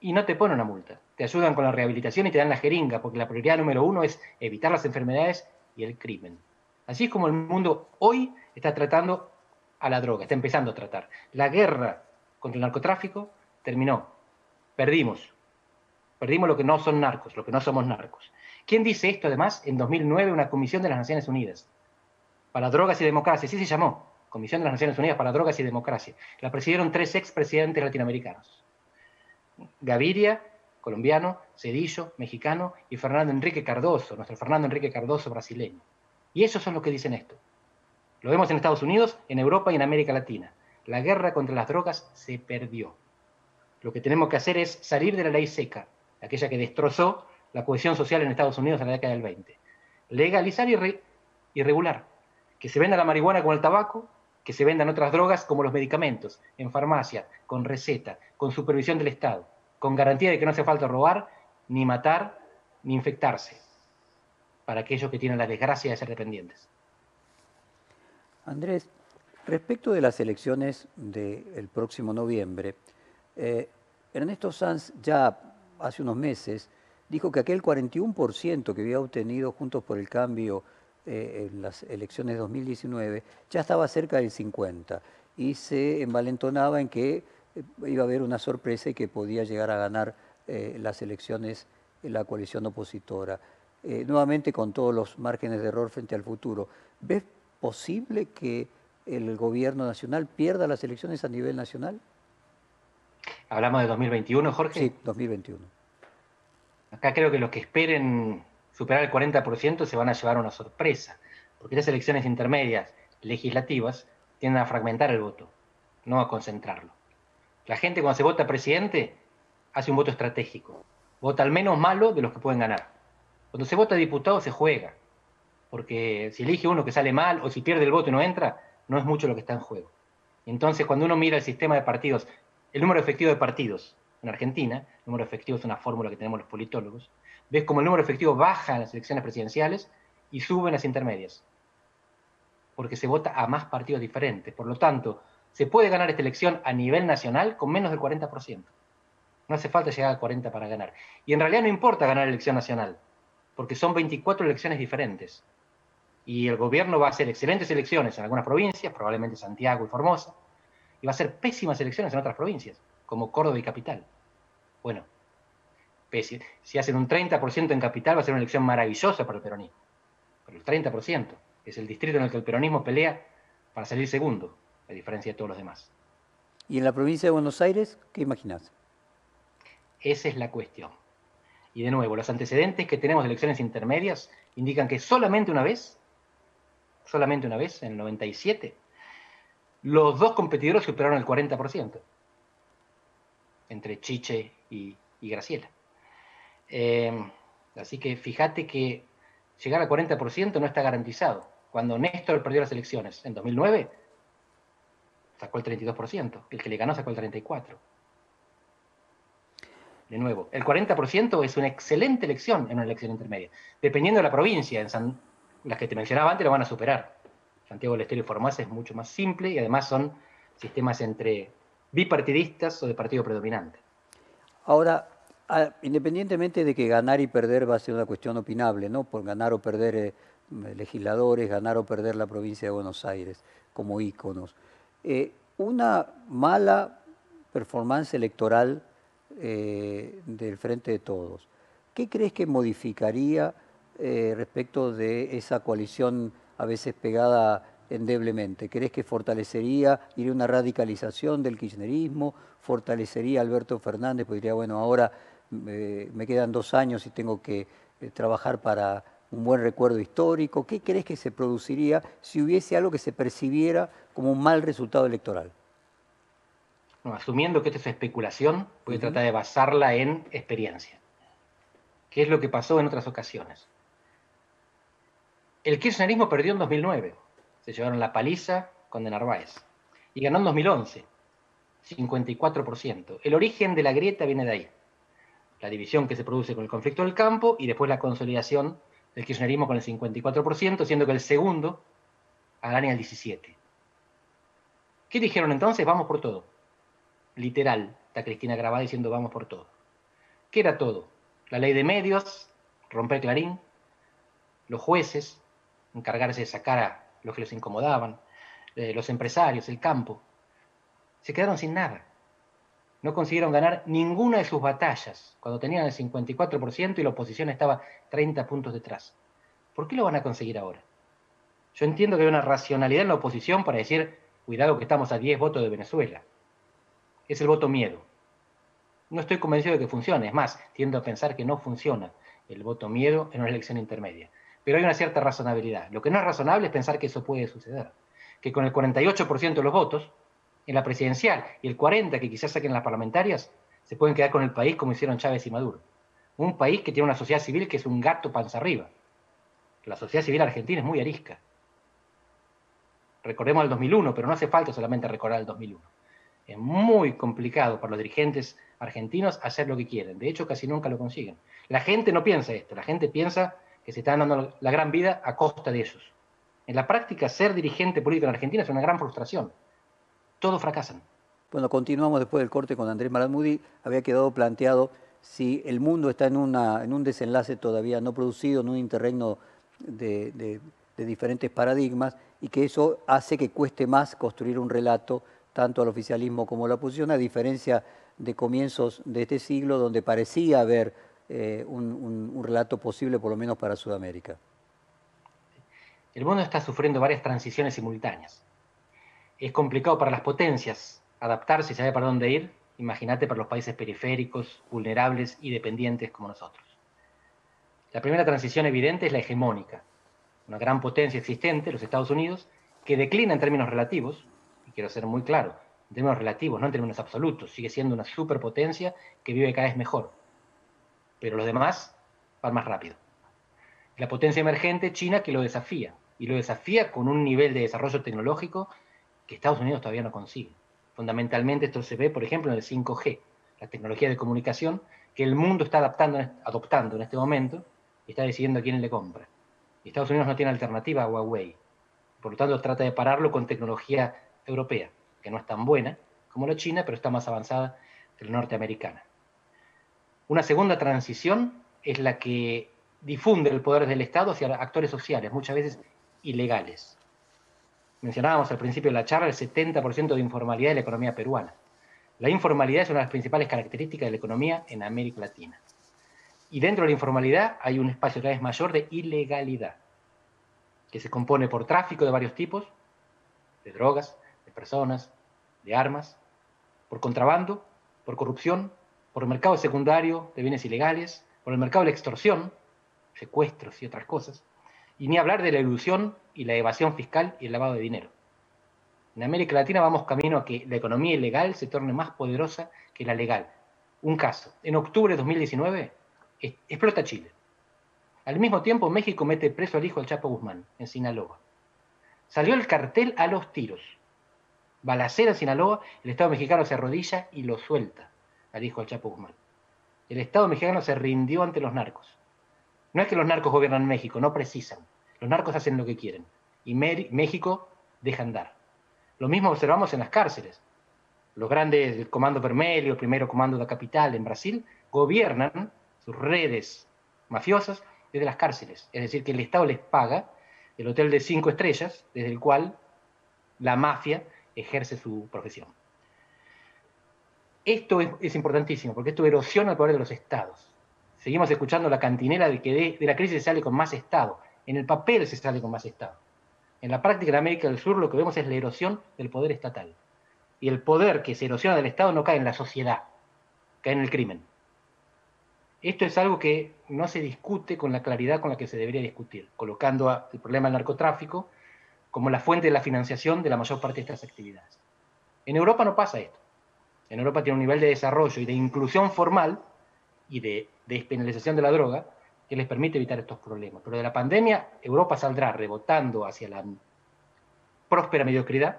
Y no te ponen una multa, te ayudan con la rehabilitación y te dan la jeringa, porque la prioridad número uno es evitar las enfermedades y el crimen. Así es como el mundo hoy está tratando a la droga, está empezando a tratar. La guerra contra el narcotráfico terminó. Perdimos. Perdimos lo que no son narcos, lo que no somos narcos. ¿Quién dice esto además? En 2009 una comisión de las Naciones Unidas para drogas y democracia, así se llamó, Comisión de las Naciones Unidas para Drogas y Democracia. La presidieron tres expresidentes latinoamericanos. Gaviria, colombiano, Cedillo, mexicano, y Fernando Enrique Cardoso, nuestro Fernando Enrique Cardoso brasileño. Y esos son los que dicen esto. Lo vemos en Estados Unidos, en Europa y en América Latina. La guerra contra las drogas se perdió. Lo que tenemos que hacer es salir de la ley seca, aquella que destrozó la cohesión social en Estados Unidos en la década del 20. Legalizar y, regular. Que se venda la marihuana con el tabaco, que se vendan otras drogas como los medicamentos, en farmacia, con receta, con supervisión del Estado, con garantía de que no hace falta robar, ni matar, ni infectarse, para aquellos que tienen la desgracia de ser dependientes. Andrés, respecto de las elecciones del próximo noviembre, eh, Ernesto Sanz ya hace unos meses dijo que aquel 41% que había obtenido Juntos por el Cambio eh, en las elecciones de 2019, ya estaba cerca del 50 y se envalentonaba en que eh, iba a haber una sorpresa y que podía llegar a ganar eh, las elecciones en la coalición opositora. Nuevamente con todos los márgenes de error frente al futuro. ¿Ves posible que el gobierno nacional pierda las elecciones a nivel nacional? Hablamos de 2021, Jorge. Sí, 2021. Acá creo que los que esperen superar el 40% se van a llevar una sorpresa, porque las elecciones intermedias legislativas tienden a fragmentar el voto, no a concentrarlo. La gente cuando se vota presidente hace un voto estratégico, vota al menos malo de los que pueden ganar. Cuando se vota diputado se juega, porque si elige uno que sale mal o si pierde el voto y no entra, no es mucho lo que está en juego. Entonces, cuando uno mira el sistema de partidos, el número efectivo de partidos en Argentina, el número efectivo es una fórmula que tenemos los politólogos, ves como el número efectivo baja en las elecciones presidenciales y sube en las intermedias, porque se vota a más partidos diferentes. Por lo tanto, se puede ganar esta elección a nivel nacional con menos del 40%. No hace falta llegar al 40% para ganar. Y en realidad no importa ganar la elección nacional, porque son 24 elecciones diferentes. Y el gobierno va a hacer excelentes elecciones en algunas provincias, probablemente Santiago y Formosa, y va a hacer pésimas elecciones en otras provincias como Córdoba y Capital. Bueno, si hacen un 30% en Capital va a ser una elección maravillosa para el peronismo. Pero el 30% es el distrito en el que el peronismo pelea para salir segundo, a diferencia de todos los demás. ¿Y en la provincia de Buenos Aires, qué imaginas? Esa es la cuestión. Y de nuevo, los antecedentes que tenemos de elecciones intermedias indican que solamente una vez, solamente una vez, en el 97, los dos competidores superaron el 40% entre Chiche y, Graciela. Eh, así que fíjate que llegar al 40% no está garantizado. Cuando Néstor perdió las elecciones en 2009, sacó el 32%, el que le ganó sacó el 34%. De nuevo, el 40% es una excelente elección en una elección intermedia. Dependiendo de la provincia, las que te mencionaba antes lo van a superar. Santiago del Estero y Formosa es mucho más simple y además son sistemas entre bipartidistas o de partido predominante. Ahora, independientemente de que ganar y perder va a ser una cuestión opinable, ¿no? Por ganar o perder eh, legisladores, ganar o perder la provincia de Buenos Aires como íconos. Eh, una mala performance electoral eh, del Frente de Todos, ¿qué crees que modificaría respecto de esa coalición a veces pegada endeblemente? ¿Crees que fortalecería, iría una radicalización del kirchnerismo? ¿Fortalecería Alberto Fernández? Pues diría, bueno, ahora eh, me quedan dos años y tengo que eh, trabajar para un buen recuerdo histórico. ¿Qué crees que se produciría si hubiese algo que se percibiera como un mal resultado electoral? Asumiendo que esto es especulación, voy a tratar de basarla en experiencia. ¿Qué es lo que pasó en otras ocasiones? El kirchnerismo perdió en 2009 se llevaron la paliza con De Narváez. Y ganó en 2011, 54%. El origen de la grieta viene de ahí. La división que se produce con el conflicto del campo y después la consolidación del kirchnerismo con el 54%, siendo que el segundo gana el 17%. ¿Qué dijeron entonces? Vamos por todo. Literal, está Cristina grabada diciendo vamos por todo. ¿Qué era todo? La ley de medios, romper Clarín, los jueces, encargarse de sacar a los que los incomodaban, eh, los empresarios, el campo, se quedaron sin nada. No consiguieron ganar ninguna de sus batallas cuando tenían el 54% y la oposición estaba 30 puntos detrás. ¿Por qué lo van a conseguir ahora? Yo entiendo que hay una racionalidad en la oposición para decir, cuidado que estamos a 10 votos de Venezuela. Es el voto miedo. No estoy convencido de que funcione, es más, tiendo a pensar que no funciona el voto miedo en una elección intermedia pero hay una cierta razonabilidad. Lo que no es razonable es pensar que eso puede suceder. Que con el 48% de los votos en la presidencial y el 40% que quizás saquen las parlamentarias, se pueden quedar con el país como hicieron Chávez y Maduro. Un país que tiene una sociedad civil que es un gato panza arriba. La sociedad civil argentina es muy arisca. Recordemos el 2001, pero no hace falta solamente recordar el 2001. Es muy complicado para los dirigentes argentinos hacer lo que quieren. De hecho, casi nunca lo consiguen. La gente no piensa esto. La gente piensa que se están dando la gran vida a costa de ellos. En la práctica, ser dirigente político en Argentina es una gran frustración. Todos fracasan. Bueno, continuamos después del corte con Andrés Maradmudi. Había quedado planteado si el mundo está en, una, en un desenlace todavía no producido, en un interregno de diferentes paradigmas y que eso hace que cueste más construir un relato tanto al oficialismo como a la oposición, a diferencia de comienzos de este siglo donde parecía haber eh, un, relato posible por lo menos para Sudamérica. El mundo está sufriendo varias transiciones simultáneas. Es complicado para las potencias adaptarse y saber para dónde ir. Imagínate para los países periféricos, vulnerables y dependientes como nosotros. La primera transición evidente es la hegemónica, una gran potencia existente, los Estados Unidos, que declina en términos relativos, quiero ser muy claro, en términos relativos, no en términos absolutos, sigue siendo una superpotencia que vive cada vez mejor. Pero los demás van más rápido. La potencia emergente, China, que lo desafía, y lo desafía con un nivel de desarrollo tecnológico que Estados Unidos todavía no consigue. Fundamentalmente esto se ve, por ejemplo, en el 5G, la tecnología de comunicación que el mundo está adaptando, adoptando en este momento y está decidiendo a quién le compra. Estados Unidos no tiene alternativa a Huawei. Por lo tanto, trata de pararlo con tecnología europea que no es tan buena como la china, pero está más avanzada que la norteamericana. Una segunda transición es la que difunde el poder del Estado hacia actores sociales, muchas veces ilegales. Mencionábamos al principio de la charla el 70% de informalidad de la economía peruana. La informalidad es una de las principales características de la economía en América Latina. Y dentro de la informalidad hay un espacio cada vez mayor de ilegalidad, que se compone por tráfico de varios tipos, de drogas, personas, de armas, por contrabando, por corrupción, por el mercado secundario de bienes ilegales, por el mercado de la extorsión, secuestros y otras cosas, y ni hablar de la ilusión y la evasión fiscal y el lavado de dinero. En América Latina vamos camino a que la economía ilegal se torne más poderosa que la legal. Un caso, en octubre de 2019 explota Chile. Al mismo tiempo México mete preso al hijo del Chapo Guzmán, en Sinaloa. Salió el cartel a los tiros balacera en Sinaloa, el Estado mexicano se arrodilla y lo suelta, dijo el Chapo Guzmán. El Estado mexicano se rindió ante los narcos. No es que los narcos gobiernan México, no precisan. Los narcos hacen lo que quieren. Y México deja andar. Lo mismo observamos en las cárceles. Los grandes del Comando Vermelho, el primero Comando de la Capital en Brasil, gobiernan sus redes mafiosas desde las cárceles. Es decir, que el Estado les paga el hotel de cinco estrellas, desde el cual la mafia ejerce su profesión. Esto es, importantísimo, porque esto erosiona el poder de los estados. Seguimos escuchando la cantinera de que de, la crisis se sale con más Estado. En el papel se sale con más Estado. En la práctica de América del Sur lo que vemos es la erosión del poder estatal. Y el poder que se erosiona del Estado no cae en la sociedad, cae en el crimen. Esto es algo que no se discute con la claridad con la que se debería discutir, colocando el problema del narcotráfico como la fuente de la financiación de la mayor parte de estas actividades. En Europa no pasa esto. En Europa tiene un nivel de desarrollo y de inclusión formal y de despenalización de la droga que les permite evitar estos problemas. Pero de la pandemia, Europa saldrá rebotando hacia la próspera mediocridad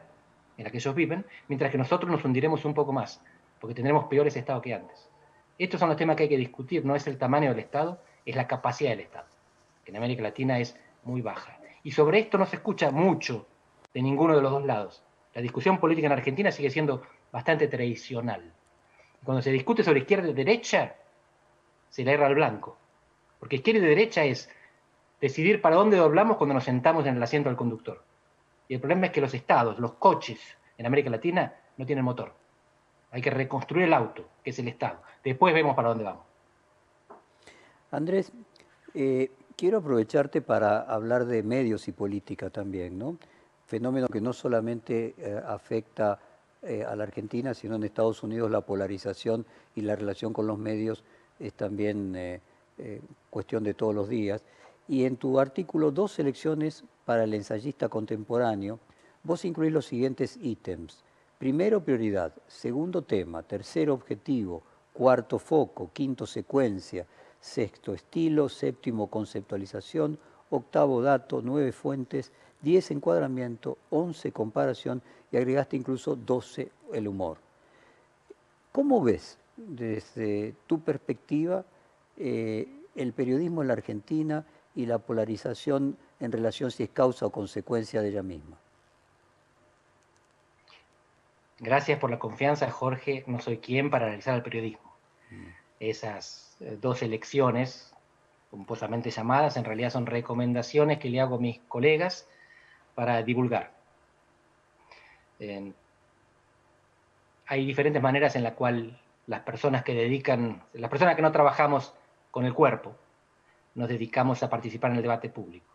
en la que ellos viven, mientras que nosotros nos hundiremos un poco más, porque tendremos peores estados que antes. Estos son los temas que hay que discutir, no es el tamaño del Estado, es la capacidad del Estado, que en América Latina es muy baja. Y sobre esto no se escucha mucho de ninguno de los dos lados. La discusión política en Argentina sigue siendo bastante tradicional. Cuando se discute sobre izquierda y derecha, se le erra al blanco. Porque izquierda y derecha es decidir para dónde doblamos cuando nos sentamos en el asiento del conductor. Y el problema es que los estados, los coches en América Latina no tienen motor. Hay que reconstruir el auto, que es el Estado. Después vemos para dónde vamos. Andrés, eh, quiero aprovecharte para hablar de medios y política también, ¿no? Fenómeno que no solamente eh, afecta eh, a la Argentina, sino en Estados Unidos la polarización y la relación con los medios es también eh, cuestión de todos los días. Y en tu artículo, dos selecciones para el ensayista contemporáneo, vos incluís los siguientes ítems. Primero, prioridad. Segundo, tema. Tercero, objetivo. Cuarto, foco. Quinto, secuencia sexto estilo, séptimo conceptualización, octavo dato, nueve fuentes, diez encuadramiento, once comparación y agregaste incluso doce el humor. ¿Cómo ves desde tu perspectiva eh, el periodismo en la Argentina y la polarización en relación si es causa o consecuencia de ella misma? Gracias por la confianza, Jorge. No soy quien para analizar el periodismo. Mm. Esas dos elecciones pomposamente llamadas, en realidad son recomendaciones que le hago a mis colegas para divulgar. hay diferentes maneras en las cuales las personas que dedican, las personas que no trabajamos con el cuerpo, nos dedicamos a participar en el debate público.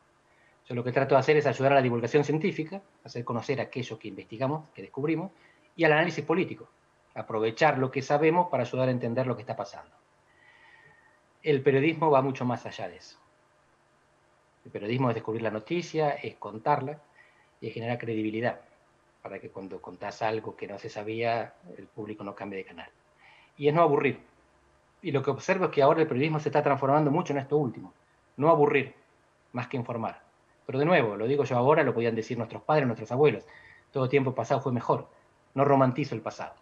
Yo lo que trato de hacer es ayudar a la divulgación científica, hacer conocer aquello que investigamos, que descubrimos, y al análisis político, aprovechar lo que sabemos para ayudar a entender lo que está pasando. El periodismo va mucho más allá de eso. El periodismo es descubrir la noticia, es contarla y es generar credibilidad, para que cuando contás algo que no se sabía, el público no cambie de canal. Y es no aburrir. Y lo que observo es que ahora el periodismo se está transformando mucho en esto último. No aburrir, más que informar. Pero de nuevo, lo digo yo ahora, lo podían decir nuestros padres, nuestros abuelos. Todo tiempo pasado fue mejor. No romantizo el pasado.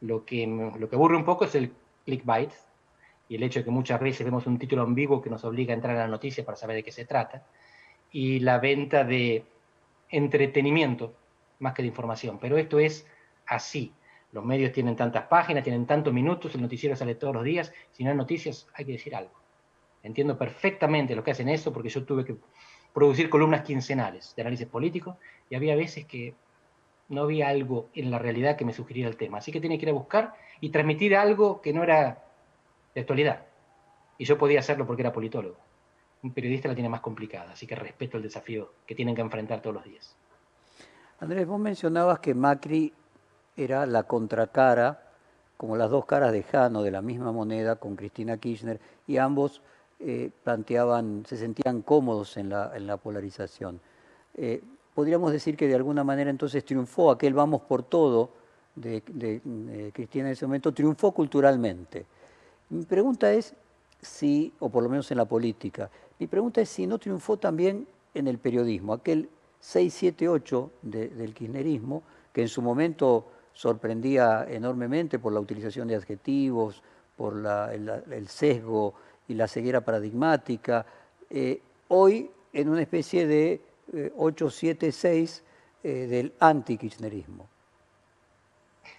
Lo que, lo que aburre un poco es el clickbait y el hecho de que muchas veces vemos un título ambiguo que nos obliga a entrar a la noticia para saber de qué se trata. Y la venta de entretenimiento más que de información. Pero esto es así. Los medios tienen tantas páginas, tienen tantos minutos, el noticiero sale todos los días. Si no hay noticias, hay que decir algo. Entiendo perfectamente lo que hacen eso porque yo tuve que producir columnas quincenales de análisis político y había veces que no había algo en la realidad que me sugiriera el tema. Así que tenía que ir a buscar y transmitir algo que no era actualidad. Y yo podía hacerlo porque era politólogo. Un periodista la tiene más complicada, así que respeto el desafío que tienen que enfrentar todos los días. Andrés, vos mencionabas que Macri era la contracara, como las dos caras de Jano de la misma moneda con Cristina Kirchner, y ambos eh, planteaban, se sentían cómodos en la, en la polarización. Eh, podríamos decir que de alguna manera entonces triunfó aquel vamos por todo de, Cristina en ese momento, triunfó culturalmente. Mi pregunta es si, o por lo menos en la política, mi pregunta es si no triunfó también en el periodismo, aquel 678 del kirchnerismo, que en su momento sorprendía enormemente por la utilización de adjetivos, por el, sesgo y la ceguera paradigmática. Eh, hoy, en una especie de 876 eh, eh, del anti-kirchnerismo.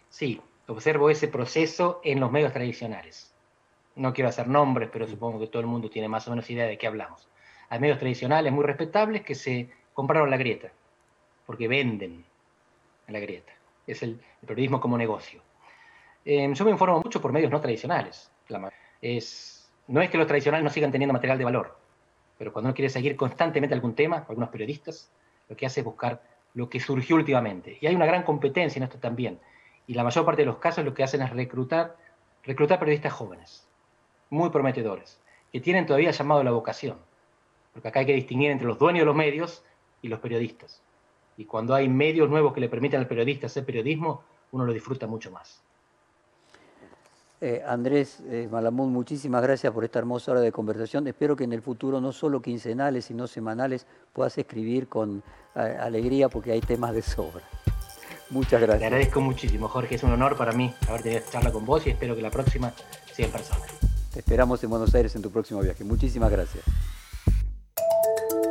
Sí, observo ese proceso en los medios tradicionales. No quiero hacer nombres, pero supongo que todo el mundo tiene más o menos idea de qué hablamos. Hay medios tradicionales muy respetables que se compraron la grieta, porque venden la grieta es el, periodismo como negocio. Em, yo me informo mucho por medios no tradicionales. Es, no es que los tradicionales no sigan teniendo material de valor, pero cuando uno quiere seguir constantemente algún tema, algunos periodistas, lo que hace es buscar lo que surgió últimamente. Y hay una gran competencia en esto también. Y la mayor parte de los casos lo que hacen es reclutar periodistas jóvenes, muy prometedores, que tienen todavía llamado a la vocación. Porque acá hay que distinguir entre los dueños de los medios y los periodistas. Y cuando hay medios nuevos que le permiten al periodista hacer periodismo, uno lo disfruta mucho más. Eh, Andrés eh, Malamud, muchísimas gracias por esta hermosa hora de conversación. Espero que en el futuro, no solo quincenales, sino semanales, puedas escribir con alegría porque hay temas de sobra. Muchas gracias. Te agradezco muchísimo, Jorge. Es un honor para mí haber tenido esta charla con vos y espero que la próxima sea en persona. Esperamos en Buenos Aires en tu próximo viaje. Muchísimas gracias.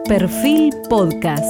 Perfil Podcast.